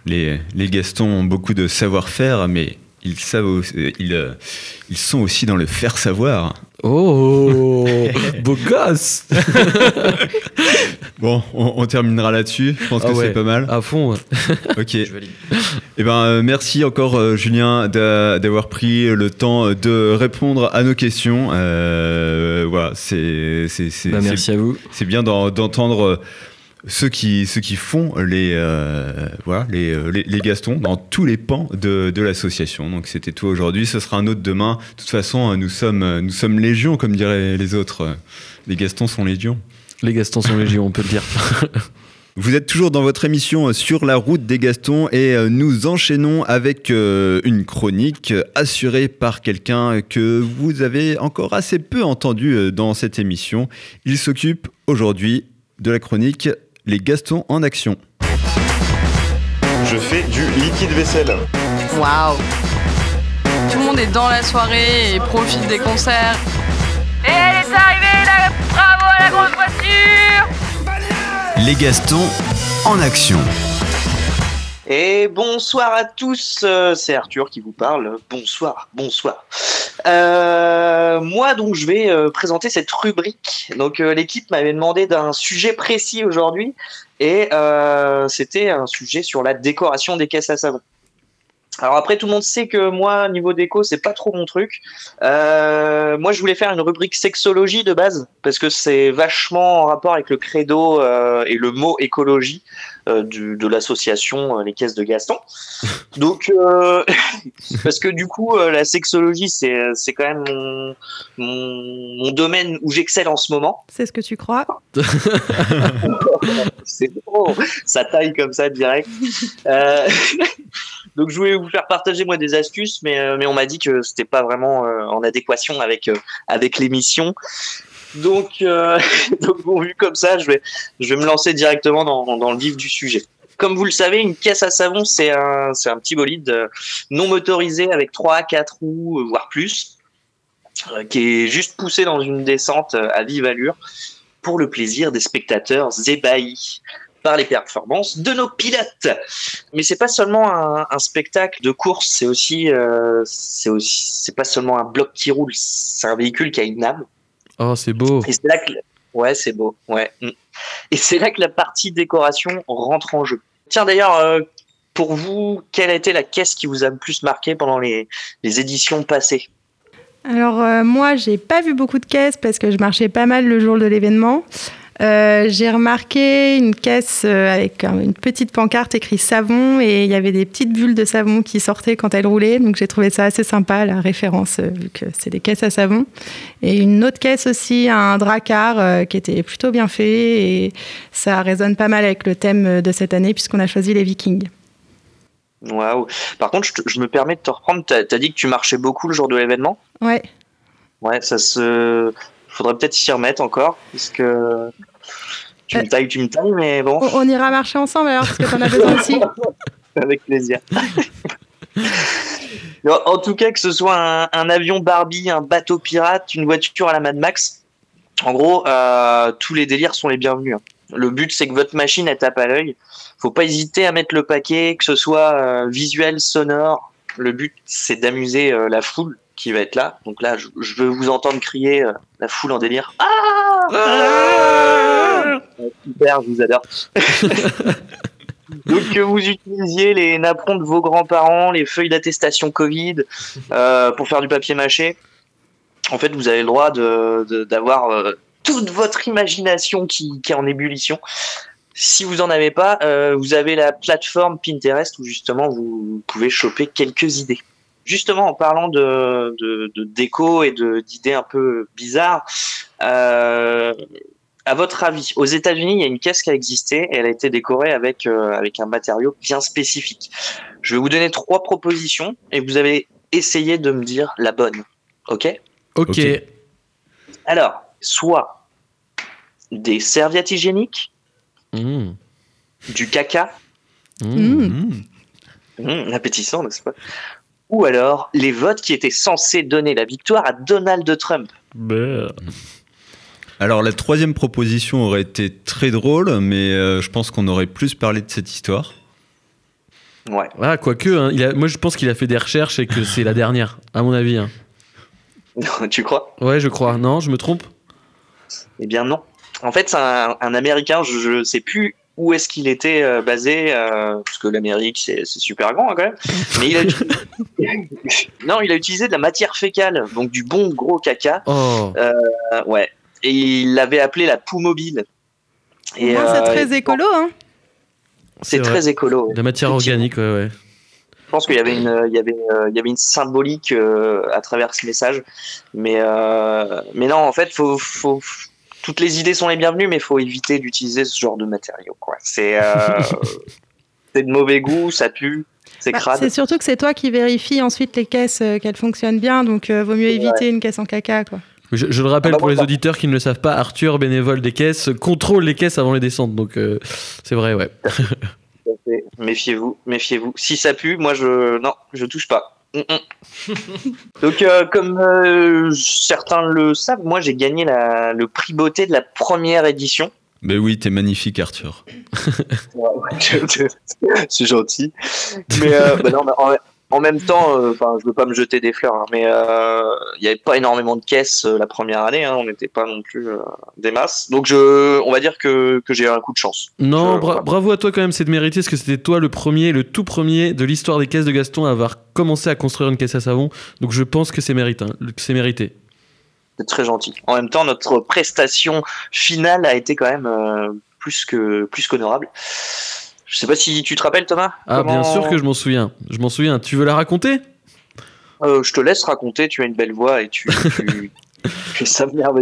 les, les Gastons ont beaucoup de savoir-faire, mais ils, savent aussi- euh, ils, euh, ils sont aussi dans le faire savoir. Oh, beau gosse Bon, on, on terminera là-dessus. Je pense Ah que ouais. c'est pas mal. À fond. Ok. Eh ben, euh, merci encore Julien d'a- d'avoir pris le temps de répondre à nos questions. Euh, voilà, c'est c'est c'est Bah, merci à vous. c'est bien d'en- d'entendre ceux qui ceux qui font les euh, voilà les, euh, les les Gastons dans tous les pans de, de l'association. Donc c'était tout aujourd'hui. Ce sera un autre demain. De toute façon, euh, nous sommes nous sommes légion comme diraient les autres. Les Gastons sont légion. Les Gastons sont légion, on peut le dire. Vous êtes toujours dans votre émission sur la route des Gastons et nous enchaînons avec une chronique assurée par quelqu'un que vous avez encore assez peu entendu dans cette émission. Il s'occupe aujourd'hui de la chronique Les Gastons en action. Je fais du liquide vaisselle. Waouh Tout le monde est dans la soirée et profite des concerts. Et elle est arrivée, là Bravo à la grande voiture Les Gastons en action. Et bonsoir à tous, euh, c'est Arthur qui vous parle. Bonsoir, bonsoir. Euh, moi donc je vais euh, présenter cette rubrique. Donc euh, l'équipe m'avait demandé d'un sujet précis aujourd'hui et c'était un sujet sur la décoration des caisses à savon. Alors après tout le monde sait que moi niveau déco c'est pas trop mon truc. Euh, moi je voulais faire une rubrique sexologie de base parce que c'est vachement en rapport avec le credo euh, et le mot écologie euh, du- de l'association euh, Les Caisses de Gaston. Donc, euh, parce que du coup, euh, la sexologie, c'est c'est quand même mon, mon, mon domaine où j'excelle en ce moment. C'est ce que tu crois? C'est trop, ça taille comme ça direct. Donc, je voulais vous faire partager moi des astuces, mais, euh, mais on m'a dit que c'était pas vraiment euh, en adéquation avec, euh, avec l'émission. Donc, euh, donc vu comme ça, je vais, je vais me lancer directement dans, dans le vif du sujet. Comme vous le savez, une caisse à savon, c'est un, c'est un petit bolide non motorisé avec 3 à 4 roues, voire plus, qui est juste poussé dans une descente à vive allure pour le plaisir des spectateurs ébahis par les performances de nos pilotes. Mais c'est pas seulement un, un spectacle de course, c'est aussi, euh, c'est aussi, c'est pas seulement un bloc qui roule, c'est un véhicule qui a une âme. Oh, c'est beau. Et c'est là que ouais, c'est beau. Ouais. Mm. Et c'est là que la partie décoration rentre en jeu. Tiens d'ailleurs, euh, pour vous, quelle a été la caisse qui vous a le plus marqué pendant les, les éditions passées? Alors euh, moi, j'ai pas vu beaucoup de caisses parce que je marchais pas mal le jour de l'événement. Euh, j'ai remarqué une caisse euh, avec un- une petite pancarte écrit savon et il y avait des petites bulles de savon qui sortaient quand elles roulaient. Donc j'ai trouvé ça assez sympa, la référence, euh, vu que c'est des caisses à savon. Et une autre caisse aussi, un dracard euh, qui était plutôt bien fait et ça résonne pas mal avec le thème de cette année puisqu'on a choisi les vikings. Waouh. Par contre, je, te- je me permets de te reprendre. T'as as dit que tu marchais beaucoup le jour de l'événement? Ouais. Ouais, ça se. Faudrait peut-être s'y remettre encore, parce que tu me tailles, tu me tailles, mais bon, On, on ira marcher ensemble alors parce que t'en as besoin aussi. avec plaisir. En- en tout cas, que ce soit un, un avion Barbie, un bateau pirate, une voiture à la Mad Max, en gros, euh, tous les délires sont les bienvenus. hein. Le but, c'est que votre machine, elle tape à l'œil. Faut pas hésiter à mettre le paquet, que ce soit euh, visuel, sonore. Le but, c'est d'amuser euh, la foule qui va être là. Donc là, je, je veux vous entendre crier euh, la foule en délire. Ah Ouais, Super, je vous adore. Donc que vous utilisiez les napperons de vos grands-parents, les feuilles d'attestation Covid euh, pour faire du papier mâché, en fait, vous avez le droit de- de- d'avoir euh, toute votre imagination qui, qui est en ébullition. Si vous en avez pas, euh, vous avez la plateforme Pinterest où justement vous pouvez choper quelques idées. Justement, en parlant de, de, déco et d'idées un peu bizarres, euh, à votre avis, aux États-Unis, il y a une caisse qui a existé et elle a été décorée avec, euh, avec un matériau bien spécifique. Je vais vous donner trois propositions et vous avez essayé de me dire la bonne. Ok? Ok. Alors, soit des serviettes hygiéniques, Mmh. du caca, Mmh. Mmh, appétissant, n'est-ce pas? Ou alors les votes qui étaient censés donner la victoire à Donald Trump. Bah. Alors la troisième proposition aurait été très drôle, mais euh, je pense qu'on aurait plus parlé de cette histoire. Ouais. Ah, quoique, hein, il a- moi je pense qu'il a fait des recherches et que c'est la dernière, à mon avis. hein. tu crois? Ouais, je crois. Non, je me trompe? Eh bien non. En fait, c'est un, un Américain, je ne sais plus où est-ce qu'il était euh, basé, euh, parce que l'Amérique, c'est super grand hein, quand même. Mais il a, utilisé- non, il a utilisé de la matière fécale, donc du bon gros caca. Oh. Euh, ouais. Et il l'avait appelé la poux mobile. C'est très écolo, hein. c'est vrai. très écolo. La matière organique, ouais, ouais. Je pense qu'il y avait une, il y avait, euh, il y avait une symbolique euh, à travers ce message, mais euh, mais non, en fait, faut, faut, toutes les idées sont les bienvenues, mais il faut éviter d'utiliser ce genre de matériaux. Quoi. C'est, euh, c'est de mauvais goût, ça pue, c'est Bah, crade. c'est surtout que c'est toi qui vérifies ensuite les caisses euh, qu'elles fonctionnent bien, donc euh, vaut mieux éviter une caisse en caca, quoi. Je, je le rappelle Ah bah pour les auditeurs qui ne le savent pas, Arthur, bénévole des caisses, contrôle les caisses avant les descentes. Donc euh, c'est vrai, ouais. Méfiez-vous, méfiez-vous. Si ça pue, moi je non, je touche pas. Mm, mm. Donc euh, comme euh, certains le savent, moi j'ai gagné la- le prix beauté de la première édition. Mais oui, t'es magnifique Arthur. C'est gentil. Mais, euh, bah non, mais en, en même temps, euh, enfin, je veux pas me jeter des fleurs, hein, mais euh, il y avait pas énormément de caisses euh, la première année. hein, on n'était pas non plus euh, des masses. Donc je, on va dire que, que j'ai eu un coup de chance. Non, Je- bra- voilà. bravo à toi quand même, c'est de mériter, parce que c'était toi le premier, le tout premier de l'histoire des caisses de Gaston à avoir commencé à construire une caisse à savon. Donc je pense que c'est mérite, hein, c'est mérité. C'est très gentil. En même temps, notre prestation finale a été quand même euh, plus que plus qu'honorable. Je sais pas si tu te rappelles, Thomas. Ah, bien sûr que je m'en souviens. Je m'en souviens. Tu veux la raconter? Euh, je te laisse raconter. Tu as une belle voix et tu, tu,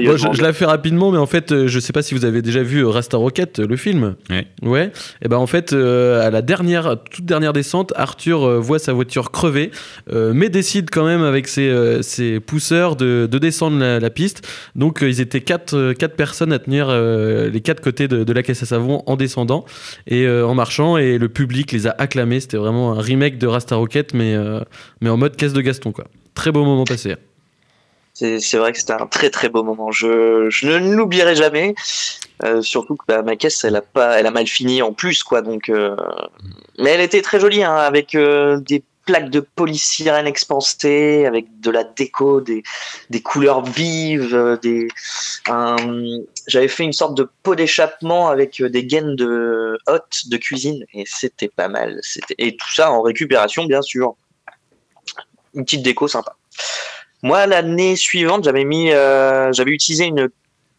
Bon, je, je la fais rapidement, mais en fait, euh, je sais pas si vous avez déjà vu euh, Rasta Rocket, euh, le film. Ouais. Ouais. Et ben en fait, euh, à la dernière, toute dernière descente, Arthur euh, voit sa voiture crever, euh, mais décide quand même avec ses, euh, ses pousseurs de, de descendre la, la piste. Donc euh, ils étaient quatre, quatre personnes à tenir euh, les quatre côtés de, de la caisse à savon en descendant et euh, en marchant, et le public les a acclamés. C'était vraiment un remake de Rasta Rocket, mais euh, mais en mode caisse de Gaston quoi. Très beau moment passé. C'est vrai que c'était un très très beau moment. Je, ne l'oublierai jamais. Euh, surtout que bah, ma caisse, elle a pas, elle a mal fini en plus, quoi. Donc, euh, mais elle était très jolie, hein, avec euh, des plaques de polystyrène expansées avec de la déco, des, couleurs vives, J'avais fait une sorte de pot d'échappement avec des gaines de hôtes de cuisine et c'était pas mal. Et tout ça en récupération bien sûr. Une petite déco sympa. Moi l'année suivante j'avais mis, euh, j'avais utilisé une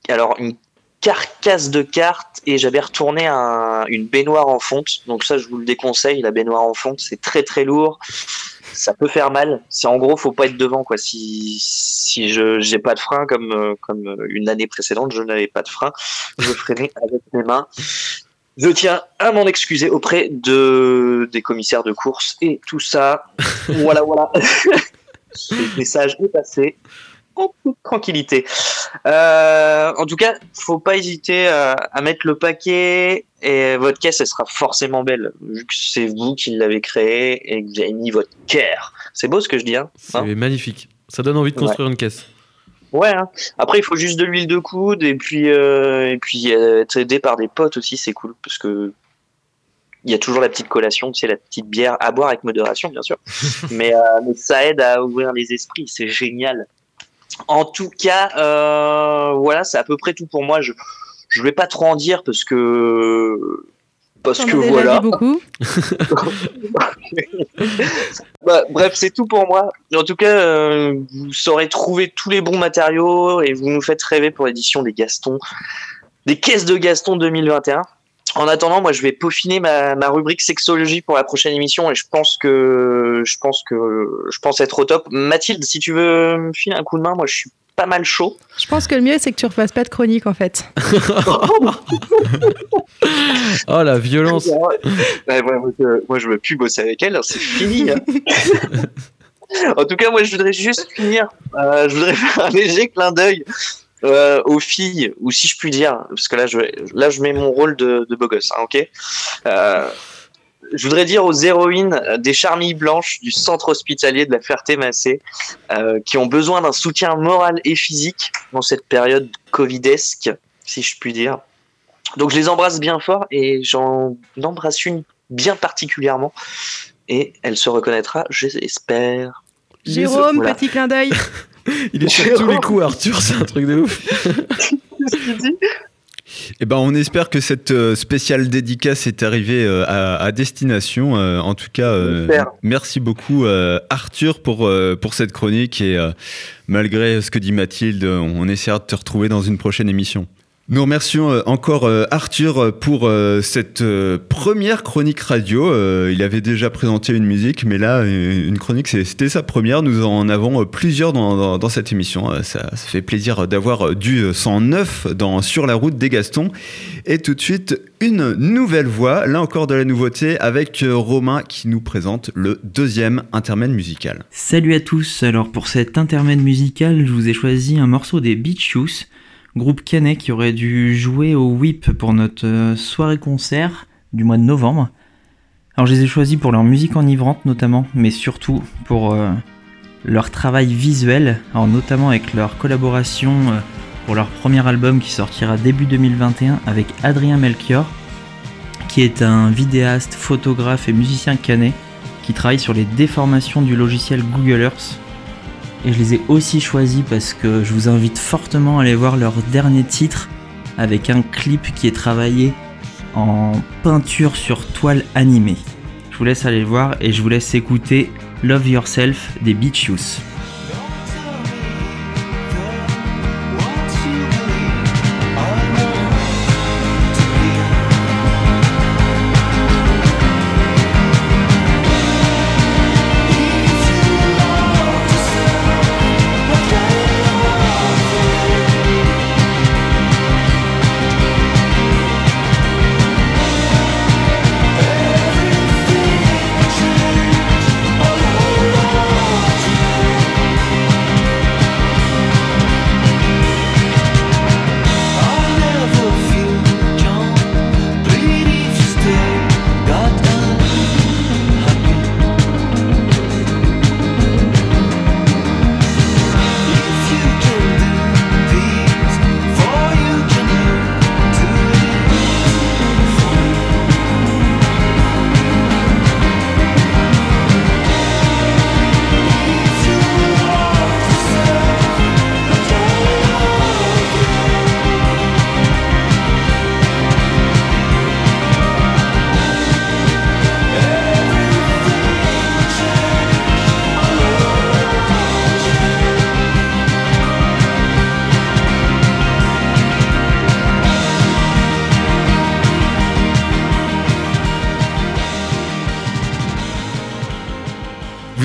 alors une carcasse de cartes et j'avais retourné un- une baignoire en fonte. Donc ça, je vous le déconseille. La baignoire en fonte, c'est très très lourd. Ça peut faire mal. C'est en gros, faut pas être devant quoi. Si si je j'ai pas de frein comme euh, comme euh, une année précédente, je n'avais pas de frein. Je freinais avec mes mains. Je tiens à m'en excuser auprès de des commissaires de course et tout ça. Voilà voilà. Le message est passé en toute tranquillité. Euh, en tout cas, faut pas hésiter à, à mettre le paquet et votre caisse, elle sera forcément belle vu que c'est vous qui l'avez créée et que vous avez mis votre cœur. C'est beau ce que je dis, hein C'est magnifique. Ça donne envie de construire une caisse. Ouais. hein. Après, il faut juste de l'huile de coude et puis euh, et puis euh, être aidé par des potes aussi, c'est cool parce que il y a toujours la petite collation, c'est la petite bière à boire avec modération, bien sûr. mais, euh, mais ça aide à ouvrir les esprits, c'est génial. En tout cas, euh, voilà, c'est à peu près tout pour moi. Je je vais pas trop en dire parce que parce que voilà. beaucoup. Bah, bref, c'est tout pour moi. En tout cas, euh, vous saurez trouver tous les bons matériaux et vous nous faites rêver pour l'édition des Gastons, des caisses de Gaston 2021. En attendant, moi, je vais peaufiner ma, ma rubrique sexologie pour la prochaine émission et je pense que je pense que je pense être au top. Mathilde, si tu veux me filer un coup de main, moi, je suis pas mal chaud. Je pense que le mieux, c'est que tu refasses pas de chronique en fait. Oh la violence. Ouais, ouais, moi, je, moi, je veux plus bosser avec elle, c'est fini. hein. en tout cas, moi, je voudrais juste finir. euh, je voudrais faire un léger clin d'œil euh, aux filles, ou si je puis dire, parce que là, je, là, je mets mon rôle de, de beau gosse, hein, ok Euh, Je voudrais dire aux héroïnes des charmilles blanches du centre hospitalier de la Ferté-Massé, euh, qui ont besoin d'un soutien moral et physique dans cette période covidesque, si je puis dire. Donc je les embrasse bien fort et j'en embrasse une bien particulièrement et elle se reconnaîtra, j'espère. Jérôme, Voilà. petit clin d'œil. Il est sur tous les coups, Arthur, c'est un truc de ouf. Eh ben, on espère que cette euh, spéciale dédicace est arrivée euh, à, à destination. Euh, en tout cas, euh, merci beaucoup euh, Arthur pour, euh, pour cette chronique et euh, malgré ce que dit Mathilde, on essaiera de te retrouver dans une prochaine émission. Nous remercions euh, encore euh, Arthur euh, pour cette première chronique radio. Il avait déjà présenté une musique, mais là, une chronique, c'était sa première. Nous en avons plusieurs dans, cette émission. Euh, Ça, fait plaisir d'avoir du 109 dans Sur la route des Gastons. Et tout de suite, une nouvelle voix, là encore de la nouveauté, avec Romain qui nous présente le deuxième intermède musical. Salut à tous, alors pour cet intermède musical, je vous ai choisi un morceau des Beach Youth, groupe canet qui aurait dû jouer au WIP pour notre euh, soirée-concert du mois de novembre. Alors je les ai choisis pour leur musique enivrante notamment, mais surtout pour euh, leur travail visuel, alors notamment avec leur collaboration euh, pour leur premier album qui sortira début 2021 avec Adrien Melchior, qui est un vidéaste, photographe et musicien canet qui travaille sur les déformations du logiciel Google Earth. Et je les ai aussi choisis parce que je vous invite fortement à aller voir leur dernier titre avec un clip qui est travaillé en peinture sur toile animée. Je vous laisse aller le voir et je vous laisse écouter Love Yourself des Beach.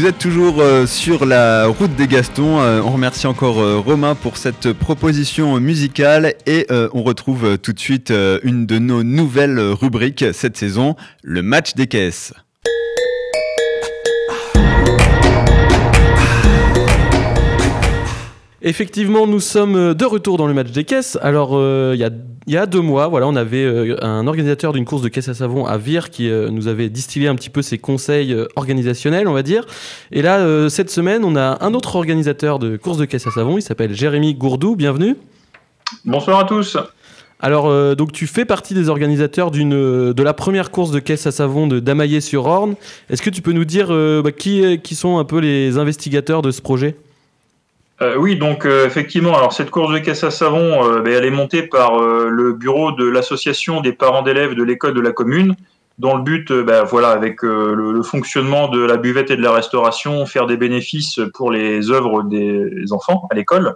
Vous êtes toujours euh, sur la route des Gastons. Euh, on remercie encore euh, Romain pour cette proposition musicale et on retrouve tout de suite une de nos nouvelles rubriques cette saison, le match des caisses. Effectivement, nous sommes de retour dans le match des caisses. Alors, euh, il y, a, il y a deux mois, voilà, on avait euh, un organisateur d'une course de caisse à savon à Vire qui euh, nous avait distillé un petit peu ses conseils euh, organisationnels, on va dire. Et là, euh, cette semaine, on a un autre organisateur de course de caisse à savon. Il s'appelle Jérémy Gourdou. Bienvenue. Bonsoir à tous. Alors, euh, donc, tu fais partie des organisateurs d'une, euh, de la première course de caisse à savon de Damaillé-sur-Orne. Est-ce que tu peux nous dire euh, bah, qui, qui sont un peu les investigateurs de ce projet? Euh, oui, donc euh, effectivement, alors cette course de caisse à savon, euh, ben, elle est montée par le bureau de l'association des parents d'élèves de l'école de la commune, dans le but, ben, voilà, avec le, fonctionnement de la buvette et de la restauration, faire des bénéfices pour les œuvres des enfants à l'école.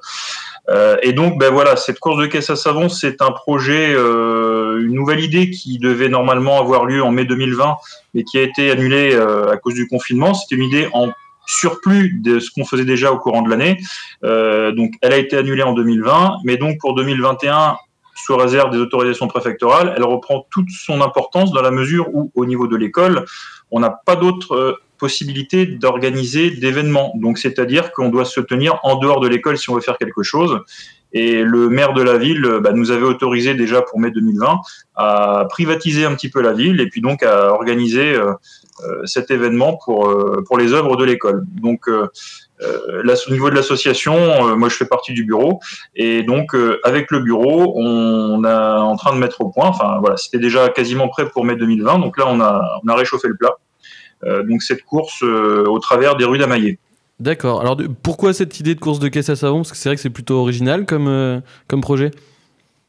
Et donc, ben voilà, cette course de caisse à savon, c'est un projet, une nouvelle idée qui devait normalement avoir lieu en mai 2020, mais qui a été annulée à cause du confinement. C'était une idée en surplus de ce qu'on faisait déjà au courant de l'année. Euh, donc, elle a été annulée en 2020, mais donc pour 2021, sous réserve des autorisations préfectorales, elle reprend toute son importance dans la mesure où, au niveau de l'école, on n'a pas d'autre euh, possibilité d'organiser d'événements. Donc, c'est-à-dire qu'on doit se tenir en dehors de l'école si on veut faire quelque chose. Et le maire de la ville bah, nous avait autorisé déjà pour mai 2020 à privatiser un petit peu la ville et puis donc à organiser euh, euh, cet événement pour, euh, pour les œuvres de l'école. Donc, euh, là, au niveau de l'association, euh, moi je fais partie du bureau et donc euh, avec le bureau, on est en train de mettre au point. Enfin voilà, c'était déjà quasiment prêt pour mai 2020, donc là on a on a réchauffé le plat. Donc cette course au travers des rues d'Amaillé. D'accord. Alors, pourquoi cette idée de course de caisse à savon? Parce que c'est vrai que c'est plutôt original comme, euh, projet.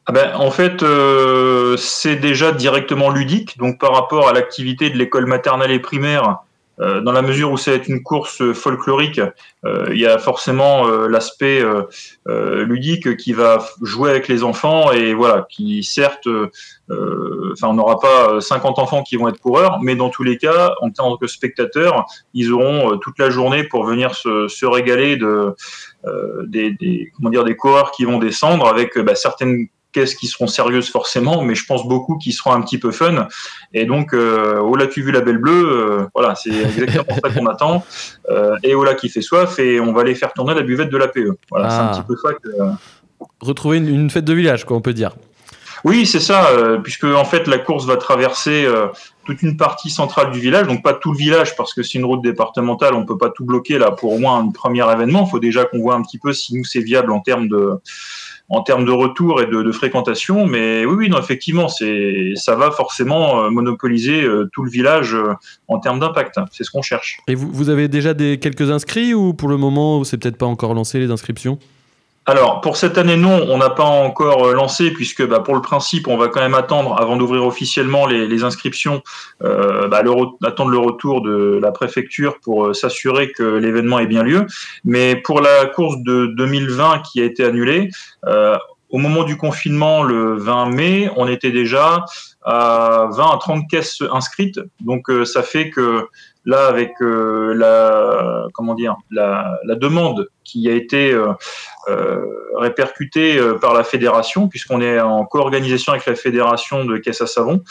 Ah ben, en fait, euh, c'est déjà directement ludique. Donc, par rapport à l'activité de l'école maternelle et primaire, dans la mesure où c'est une course folklorique, euh, il y a forcément euh, l'aspect euh, euh, ludique qui va jouer avec les enfants et voilà, qui certes, euh, euh, enfin, on n'aura pas euh, 50 enfants qui vont être coureurs, mais dans tous les cas, en tant que spectateurs, ils auront euh, toute la journée pour venir se, régaler de euh, des, comment dire des coureurs qui vont descendre avec euh, bah, certaines caisses qui seront sérieuses forcément, mais je pense beaucoup qui seront un petit peu fun. Et donc, euh, oh là, tu vu la belle bleue, euh, voilà, c'est exactement ça qu'on attend. Euh, et oh là, qui fait soif, et on va aller faire tourner la buvette de l'APE. Voilà, c'est un Ah. petit peu ça que. Retrouver une, une fête de village, quoi, on peut dire. Oui, c'est ça, euh, puisque en fait la course va traverser toute une partie centrale du village, donc pas tout le village parce que c'est une route départementale, on peut pas tout bloquer là pour au moins un premier événement. Il faut déjà qu'on voit un petit peu si nous c'est viable en termes de en termes de retour et de, fréquentation. Mais oui, non, effectivement, ça va forcément euh, monopoliser euh, tout le village euh, en termes d'impact. C'est ce qu'on cherche. Et vous, vous avez déjà des, quelques inscrits ou pour le moment, c'est peut-être pas encore lancé les inscriptions? Alors, pour cette année, non, on n'a pas encore euh, lancé, puisque bah, pour le principe, on va quand même attendre, avant d'ouvrir officiellement les, inscriptions, euh, bah, attendre le retour de la préfecture pour euh, s'assurer que l'événement ait bien lieu. Mais pour la course de 2020 qui a été annulée, euh, au moment du confinement, le 20 mai, on était déjà à 20 à 30 caisses inscrites. Donc, euh, ça fait que là, avec euh, la, comment dire, la, demande qui a été euh, euh, répercutée par la fédération, puisqu'on est en co-organisation avec la fédération de caisse à savon.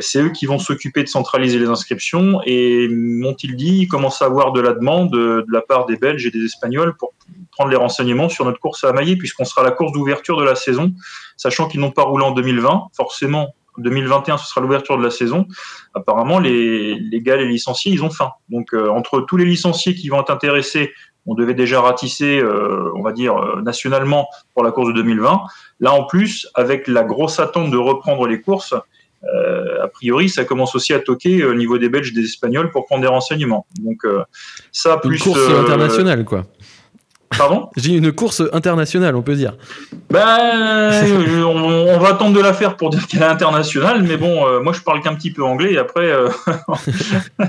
C'est eux qui vont s'occuper de centraliser les inscriptions et m'ont-ils dit, ils commencent à avoir de la demande de, la part des Belges et des Espagnols pour prendre les renseignements sur notre course à Maillé, puisqu'on sera la course d'ouverture de la saison, sachant qu'ils n'ont pas roulé en 2020. Forcément, 2021, ce sera l'ouverture de la saison. Apparemment, les, les gars, les licenciés, ils ont faim. Donc, euh, entre tous les licenciés qui vont être intéressés, on devait déjà ratisser, euh, on va dire, euh, nationalement pour la course de 2020. Là, en plus, avec la grosse attente de reprendre les courses, a priori, ça commence aussi à toquer au niveau des Belges, des Espagnols pour prendre des renseignements. Donc, ça Une plus. course euh, internationale, quoi. Pardon J'ai une course internationale, on peut dire. Ben, euh, on, on va attendre de la faire pour dire qu'elle est internationale, mais bon, euh, moi je parle qu'un petit peu anglais et après. euh,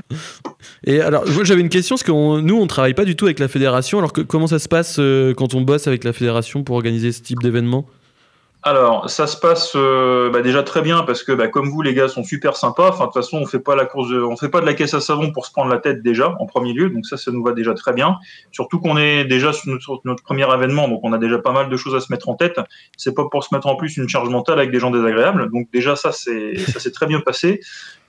Et alors, j'avais une question, parce que on- nous, on travaille pas du tout avec la fédération. Alors, que, comment ça se passe euh, quand on bosse avec la fédération pour organiser ce type d'événement? Alors, ça se passe euh, bah, déjà très bien parce que, bah, comme vous, les gars sont super sympas. Enfin, de toute façon, on fait pas la course, de- on fait pas de la caisse à savon pour se prendre la tête déjà en premier lieu. Donc ça, ça nous va déjà très bien. Surtout qu'on est déjà sur notre, notre premier événement, donc on a déjà pas mal de choses à se mettre en tête. C'est pas pour se mettre en plus une charge mentale avec des gens désagréables. Donc déjà, ça c'est ça s'est très bien passé.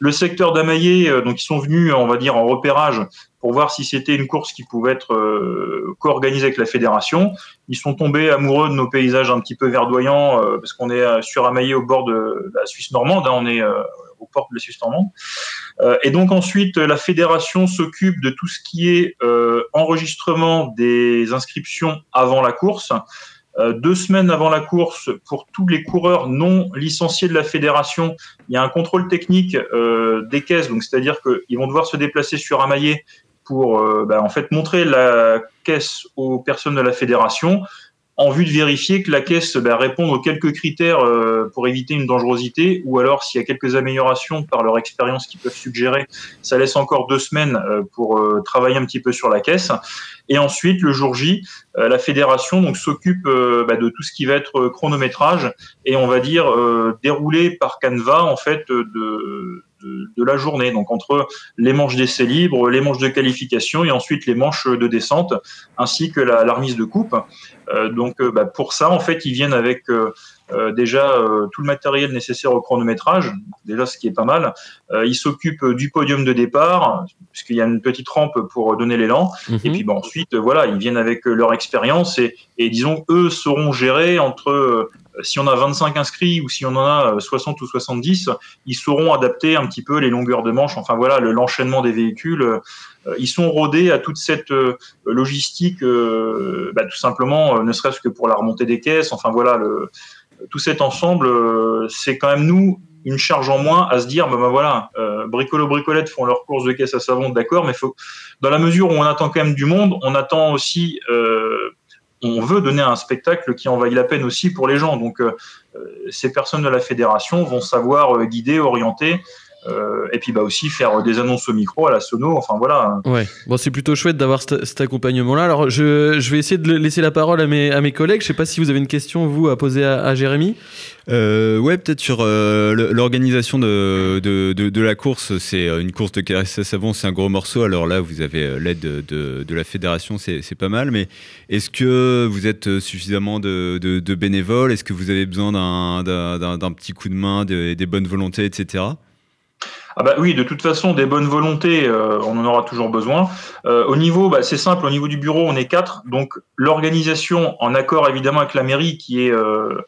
Le secteur d'Amaillé, euh, donc ils sont venus, on va dire, en repérage pour voir si c'était une course qui pouvait être euh, co-organisée avec la fédération. Ils sont tombés amoureux de nos paysages un petit peu verdoyants euh, parce qu'on est euh, sur Amaillé au bord de la Suisse normande. hein, on est euh, aux portes de la Suisse normande. Euh, et donc ensuite, la fédération s'occupe de tout ce qui est euh, enregistrement des inscriptions avant la course. Euh, deux semaines avant la course, pour tous les coureurs non licenciés de la fédération, il y a un contrôle technique euh, des caisses, donc c'est-à-dire qu'ils vont devoir se déplacer sur Amaillé pour euh, bah, en fait montrer la caisse aux personnes de la fédération en vue de vérifier que la caisse bah, répond aux quelques critères euh, pour éviter une dangerosité, ou alors s'il y a quelques améliorations par leur expérience qu'ils peuvent suggérer, ça laisse encore deux semaines euh, pour euh, travailler un petit peu sur la caisse. Et ensuite, le jour J, euh, la fédération donc s'occupe euh, bah, de tout ce qui va être euh, chronométrage et on va dire déroulé par Canva en fait de, de, de la journée. Donc entre les manches d'essai libre, les manches de qualification et ensuite les manches de descente, ainsi que la, la remise de coupe. Euh, donc euh, bah, pour ça, en fait, ils viennent avec euh, déjà euh, tout le matériel nécessaire au chronométrage, déjà ce qui est pas mal. Euh, ils s'occupent du podium de départ, puisqu'il y a une petite rampe pour donner l'élan. Et puis bah, ensuite, voilà, ils viennent avec leur expérience et, et disons, eux seront gérés entre si on a 25 inscrits ou si on en a euh, 60 ou 70, ils sauront adapter un petit peu les longueurs de manche, enfin voilà, le- l'enchaînement des véhicules. euh, ils sont rodés à toute cette euh, logistique, euh, bah, tout simplement, euh, ne serait-ce que pour la remontée des caisses, enfin voilà, tout cet ensemble, euh, c'est quand même nous une charge en moins à se dire, bah, bah, voilà, euh, Bricolo Bricolette font leur course de caisse à savon, d'accord, mais dans la mesure où on attend quand même du monde, on attend aussi, euh, on veut donner un spectacle qui en vaille la peine aussi pour les gens. Donc, euh, euh, ces personnes de la fédération vont savoir euh, guider, orienter, euh, et puis bah aussi faire des annonces au micro, à la sono, enfin voilà. Ouais, bon, c'est plutôt chouette d'avoir cet, cet accompagnement-là. Alors, je, je vais essayer de laisser la parole à mes, à mes collègues. Je sais pas si vous avez une question, vous, à poser à, à Jérémy. Euh, ouais, peut-être sur euh, l'organisation de, de, de- de la course. C'est euh, une course de caresse à savon, c'est un gros morceau. Alors là, vous avez euh, l'aide de, de- de la fédération, c'est c'est pas mal. Mais est-ce que vous êtes euh, suffisamment de, de- de bénévoles? Est-ce que vous avez besoin d'un- d'un d'un- d'un petit coup de main, des bonnes volontés, etc. Ah bah oui, de toute façon, des bonnes volontés, euh, on en aura toujours besoin. Euh, au niveau, bah, c'est simple, au niveau du bureau, on est quatre. Donc l'organisation, en accord évidemment avec la mairie, qui est, euh,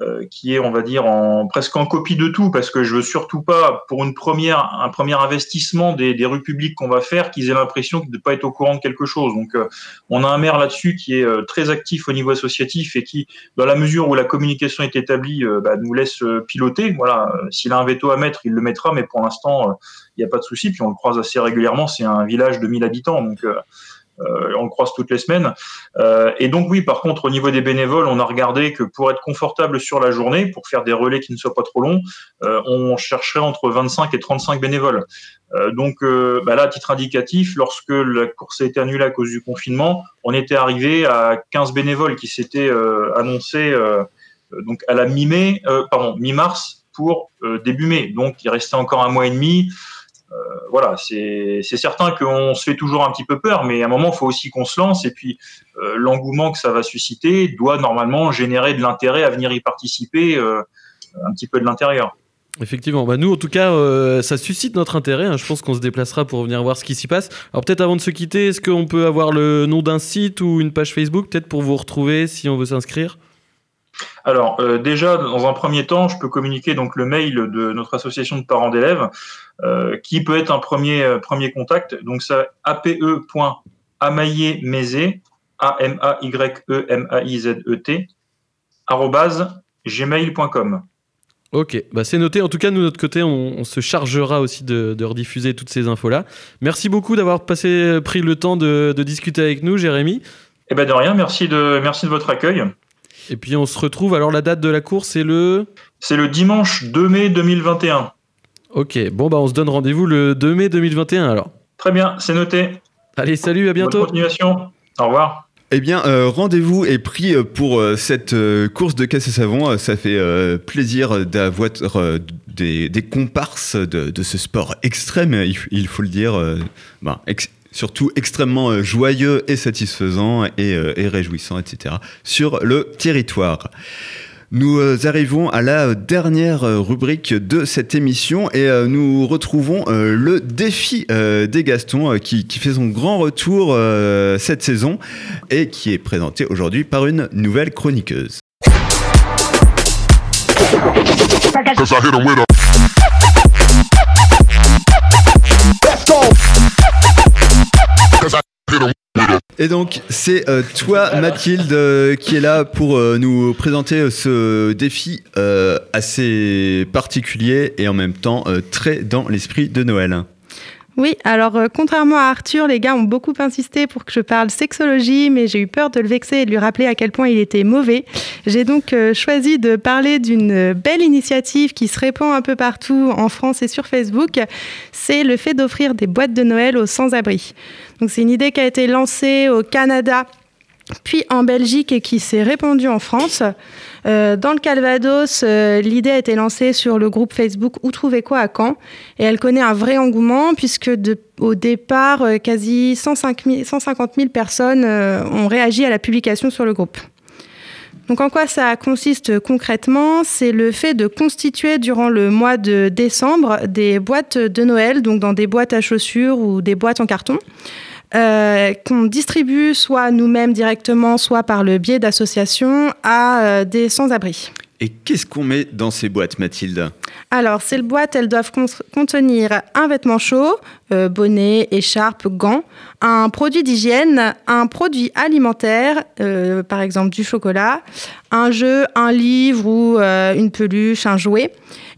euh, qui est, on va dire, presque en copie de tout, parce que je veux surtout pas, pour une première, un premier investissement des, des rues publiques qu'on va faire, qu'ils aient l'impression de ne pas être au courant de quelque chose. Donc euh, on a un maire là-dessus qui est euh, très actif au niveau associatif et qui, dans la mesure où la communication est établie, bah, nous laisse piloter. Voilà, s'il a un veto à mettre, il le mettra, mais pour l'instant, il n'y a pas de souci. Puis on le croise assez régulièrement. C'est un village de 1000 habitants, on le croise toutes les semaines. Euh, et donc oui, par contre, au niveau des bénévoles, on a regardé que pour être confortable sur la journée, pour faire des relais qui ne soient pas trop longs, euh, on chercherait entre 25 et 35 bénévoles. Euh, donc euh, bah là, à titre indicatif, lorsque la course a été annulée à cause du confinement, on était arrivé à 15 bénévoles qui s'étaient euh, annoncés euh, euh, donc à la mi-mai, euh, pardon, mi-mars pour euh, début mai. Donc il restait encore un mois et demi. Euh, voilà, c'est certain qu'on se fait toujours un petit peu peur, mais à un moment, il faut aussi qu'on se lance. Et puis, euh, l'engouement que ça va susciter doit normalement générer de l'intérêt à venir y participer euh, un petit peu de l'intérieur. Effectivement, bah nous en tout cas, euh, ça suscite notre intérêt. hein. Je pense qu'on se déplacera pour venir voir ce qui s'y passe. Alors peut-être avant de se quitter, est-ce qu'on peut avoir le nom d'un site ou une page Facebook, peut-être pour vous retrouver si on veut s'inscrire? Alors, euh, déjà, dans un premier temps, je peux communiquer donc le mail de notre association de parents d'élèves, qui peut être un premier, euh, premier contact. Donc, c'est ape.amaillemaiset, A-M-A-Y-E-M-A-I-Z-E-T, gmail.com. Ok, bah c'est noté. En tout cas, nous, de notre côté, on, on se chargera aussi de, de rediffuser toutes ces infos-là. Merci beaucoup d'avoir passé, pris le temps de, de discuter avec nous, Jérémy. Eh ben de rien, merci de, merci de votre accueil. Et puis on se retrouve. Alors la date de la course, c'est le C'est le dimanche 2 mai 2021. Ok, bon bah on se donne rendez-vous le 2 mai 2021 alors. Très bien, c'est noté. Allez, salut, à bientôt. Bonne continuation. Au revoir. Eh bien, euh, rendez-vous est pris euh, pour euh, cette euh, course de caisse à savon. Ça fait euh, plaisir d'avoir euh, des, des comparses de, de ce sport extrême, il, faut le dire. euh, ben, ex- surtout extrêmement euh, joyeux et satisfaisant et, euh, et réjouissant, etc. sur le territoire. Nous euh, arrivons à la dernière euh, rubrique de cette émission et euh, nous retrouvons le défi des Gastons qui, fait son grand retour cette saison et qui est présenté aujourd'hui par une nouvelle chroniqueuse. Et donc, c'est euh, toi, Mathilde, euh, qui est là pour euh, nous présenter ce défi assez particulier et en même temps très dans l'esprit de Noël. Oui, alors euh, contrairement à Arthur, les gars ont beaucoup insisté pour que je parle sexologie, mais j'ai eu peur de le vexer et de lui rappeler à quel point il était mauvais. J'ai donc euh, choisi de parler d'une belle initiative qui se répand un peu partout en France et sur Facebook. C'est le fait d'offrir des boîtes de Noël aux sans-abri. Donc c'est une idée qui a été lancée au Canada puis en Belgique et qui s'est répandue en France. Euh, dans le Calvados, euh, l'idée a été lancée sur le groupe Facebook Où trouver quoi à Caen. Et elle connaît un vrai engouement puisque au départ, euh, quasi 105 000 150 000 personnes ont réagi à la publication sur le groupe. Donc en quoi ça consiste concrètement? C'est le fait de constituer durant le mois de décembre des boîtes de Noël, donc dans des boîtes à chaussures ou des boîtes en carton, euh, qu'on distribue soit nous-mêmes directement, soit par le biais d'associations à euh, des sans-abri. Et qu'est-ce qu'on met dans ces boîtes, Mathilde? Alors, ces boîtes, elles doivent con- contenir un vêtement chaud, euh, bonnet, écharpe, gants, un produit d'hygiène, un produit alimentaire, euh, par exemple du chocolat, un jeu, un livre ou euh, une peluche, un jouet,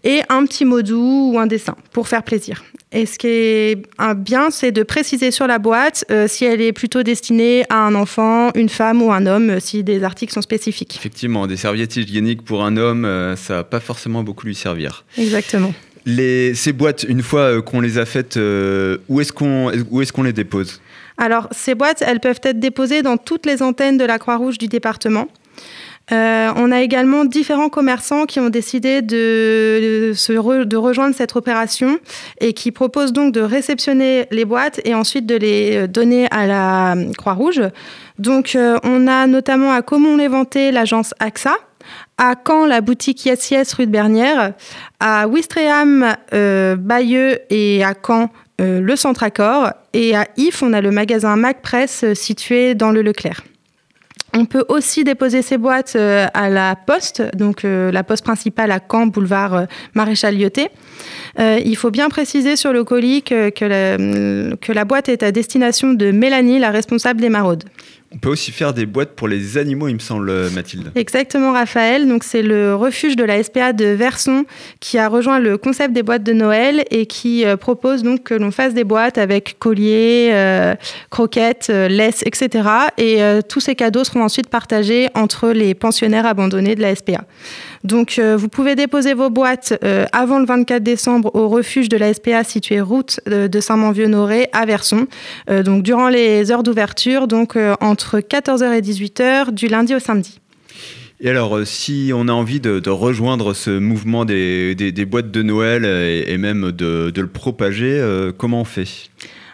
et un petit mot doux ou un dessin pour faire plaisir. Et ce qui est bien, c'est de préciser sur la boîte si elle est plutôt destinée à un enfant, une femme ou un homme, si des articles sont spécifiques. Effectivement, des serviettes hygiéniques pour un homme, euh, ça va pas forcément beaucoup lui servir. Exactement. Les, ces boîtes, une fois euh, qu'on les a faites, euh, où est-ce qu'on est-ce qu'on les dépose? Alors, ces boîtes, elles peuvent être déposées dans toutes les antennes de la Croix-Rouge du département. Euh, on a également différents commerçants qui ont décidé de, de se re- de rejoindre cette opération et qui proposent donc de réceptionner les boîtes et ensuite de les donner à la Croix-Rouge. Donc, euh, on a notamment à Comont-Léventé l'agence AXA, à Caen la boutique Yes Yes rue de Bernière, à Ouistreham, euh, Bayeux et à Caen euh, le Centre Accord et à If on a le magasin Mac Press euh, situé dans le Leclerc. On peut aussi déposer ces boîtes à la poste, donc la poste principale à Caen, boulevard Maréchal Lyoté. Il faut bien préciser sur le colis que, que la boîte est à destination de Mélanie, la responsable des maraudes. On peut aussi faire des boîtes pour les animaux, il me semble, Mathilde. Exactement, Raphaël. Donc, c'est le refuge de la SPA de Verson qui a rejoint le concept des boîtes de Noël et qui euh, propose donc que l'on fasse des boîtes avec colliers, euh, croquettes, euh, laisse, etc. Et tous ces cadeaux seront ensuite partagés entre les pensionnaires abandonnés de la SPA. Donc, euh, vous pouvez déposer vos boîtes euh, avant le 24 décembre au refuge de la SPA situé route euh, de Saint-Manvieux-Noré à Verson. Donc, durant les heures d'ouverture, donc entre 14h et 18h, du lundi au samedi. Et alors, si on a envie de, rejoindre ce mouvement des, boîtes de Noël et, même de, le propager, comment on fait?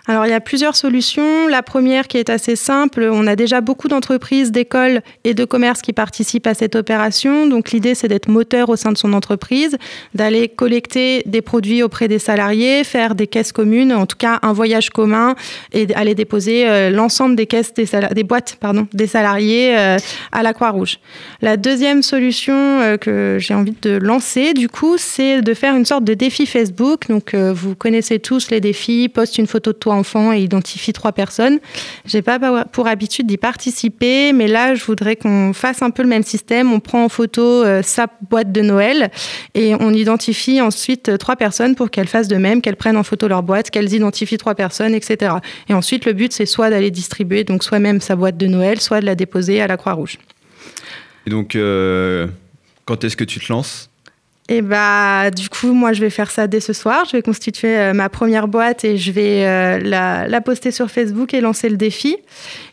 Alors, il y a plusieurs solutions. La première qui est assez simple, on a déjà beaucoup d'entreprises, d'écoles et de commerces qui participent à cette opération. Donc, l'idée, c'est d'être moteur au sein de son entreprise, d'aller collecter des produits auprès des salariés, faire des caisses communes, en tout cas un voyage commun et aller déposer euh, l'ensemble des caisses des, boîtes pardon, des salariés euh, à la Croix-Rouge. La deuxième solution euh, que j'ai envie de lancer, du coup, c'est de faire une sorte de défi Facebook. Donc, vous connaissez tous les défis, poste une photo de toi et identifie trois personnes. J'ai pas pour habitude d'y participer, mais là, je voudrais qu'on fasse un peu le même système. On prend en photo euh, sa boîte de Noël et on identifie ensuite euh, trois personnes pour qu'elles fassent de même, qu'elles prennent en photo leur boîte, qu'elles identifient trois personnes, etc. Et ensuite, le but, c'est soit d'aller distribuer donc soit même sa boîte de Noël, soit de la déposer à la Croix-Rouge. Et donc, euh, quand est-ce que tu te lances? Et bah, du coup, moi, je vais faire ça dès ce soir. Je vais constituer euh, ma première boîte et je vais euh, la, poster sur Facebook et lancer le défi.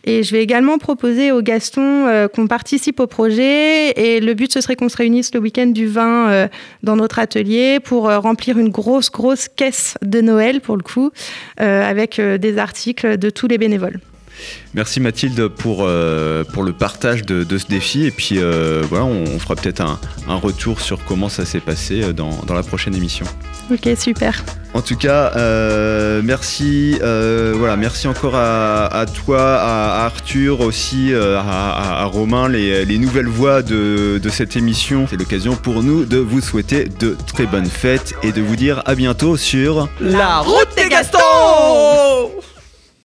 Et je vais également proposer aux Gaston euh, qu'on participe au projet. Et le but, ce serait qu'on se réunisse le week-end du 20 euh, dans notre atelier pour remplir une grosse, grosse caisse de Noël, pour le coup, avec des articles de tous les bénévoles. Merci Mathilde pour, euh, pour le partage de, de ce défi. Et puis euh, voilà, on, on fera peut-être un, un retour sur comment ça s'est passé euh, dans, dans la prochaine émission. Ok, super. En tout cas, euh, merci, euh, voilà, merci encore à, à toi, à, à Arthur aussi, à, à- à Romain, les, les nouvelles voix de, de cette émission. C'est l'occasion pour nous de vous souhaiter de très bonnes fêtes et de vous dire à bientôt sur La route des Gastons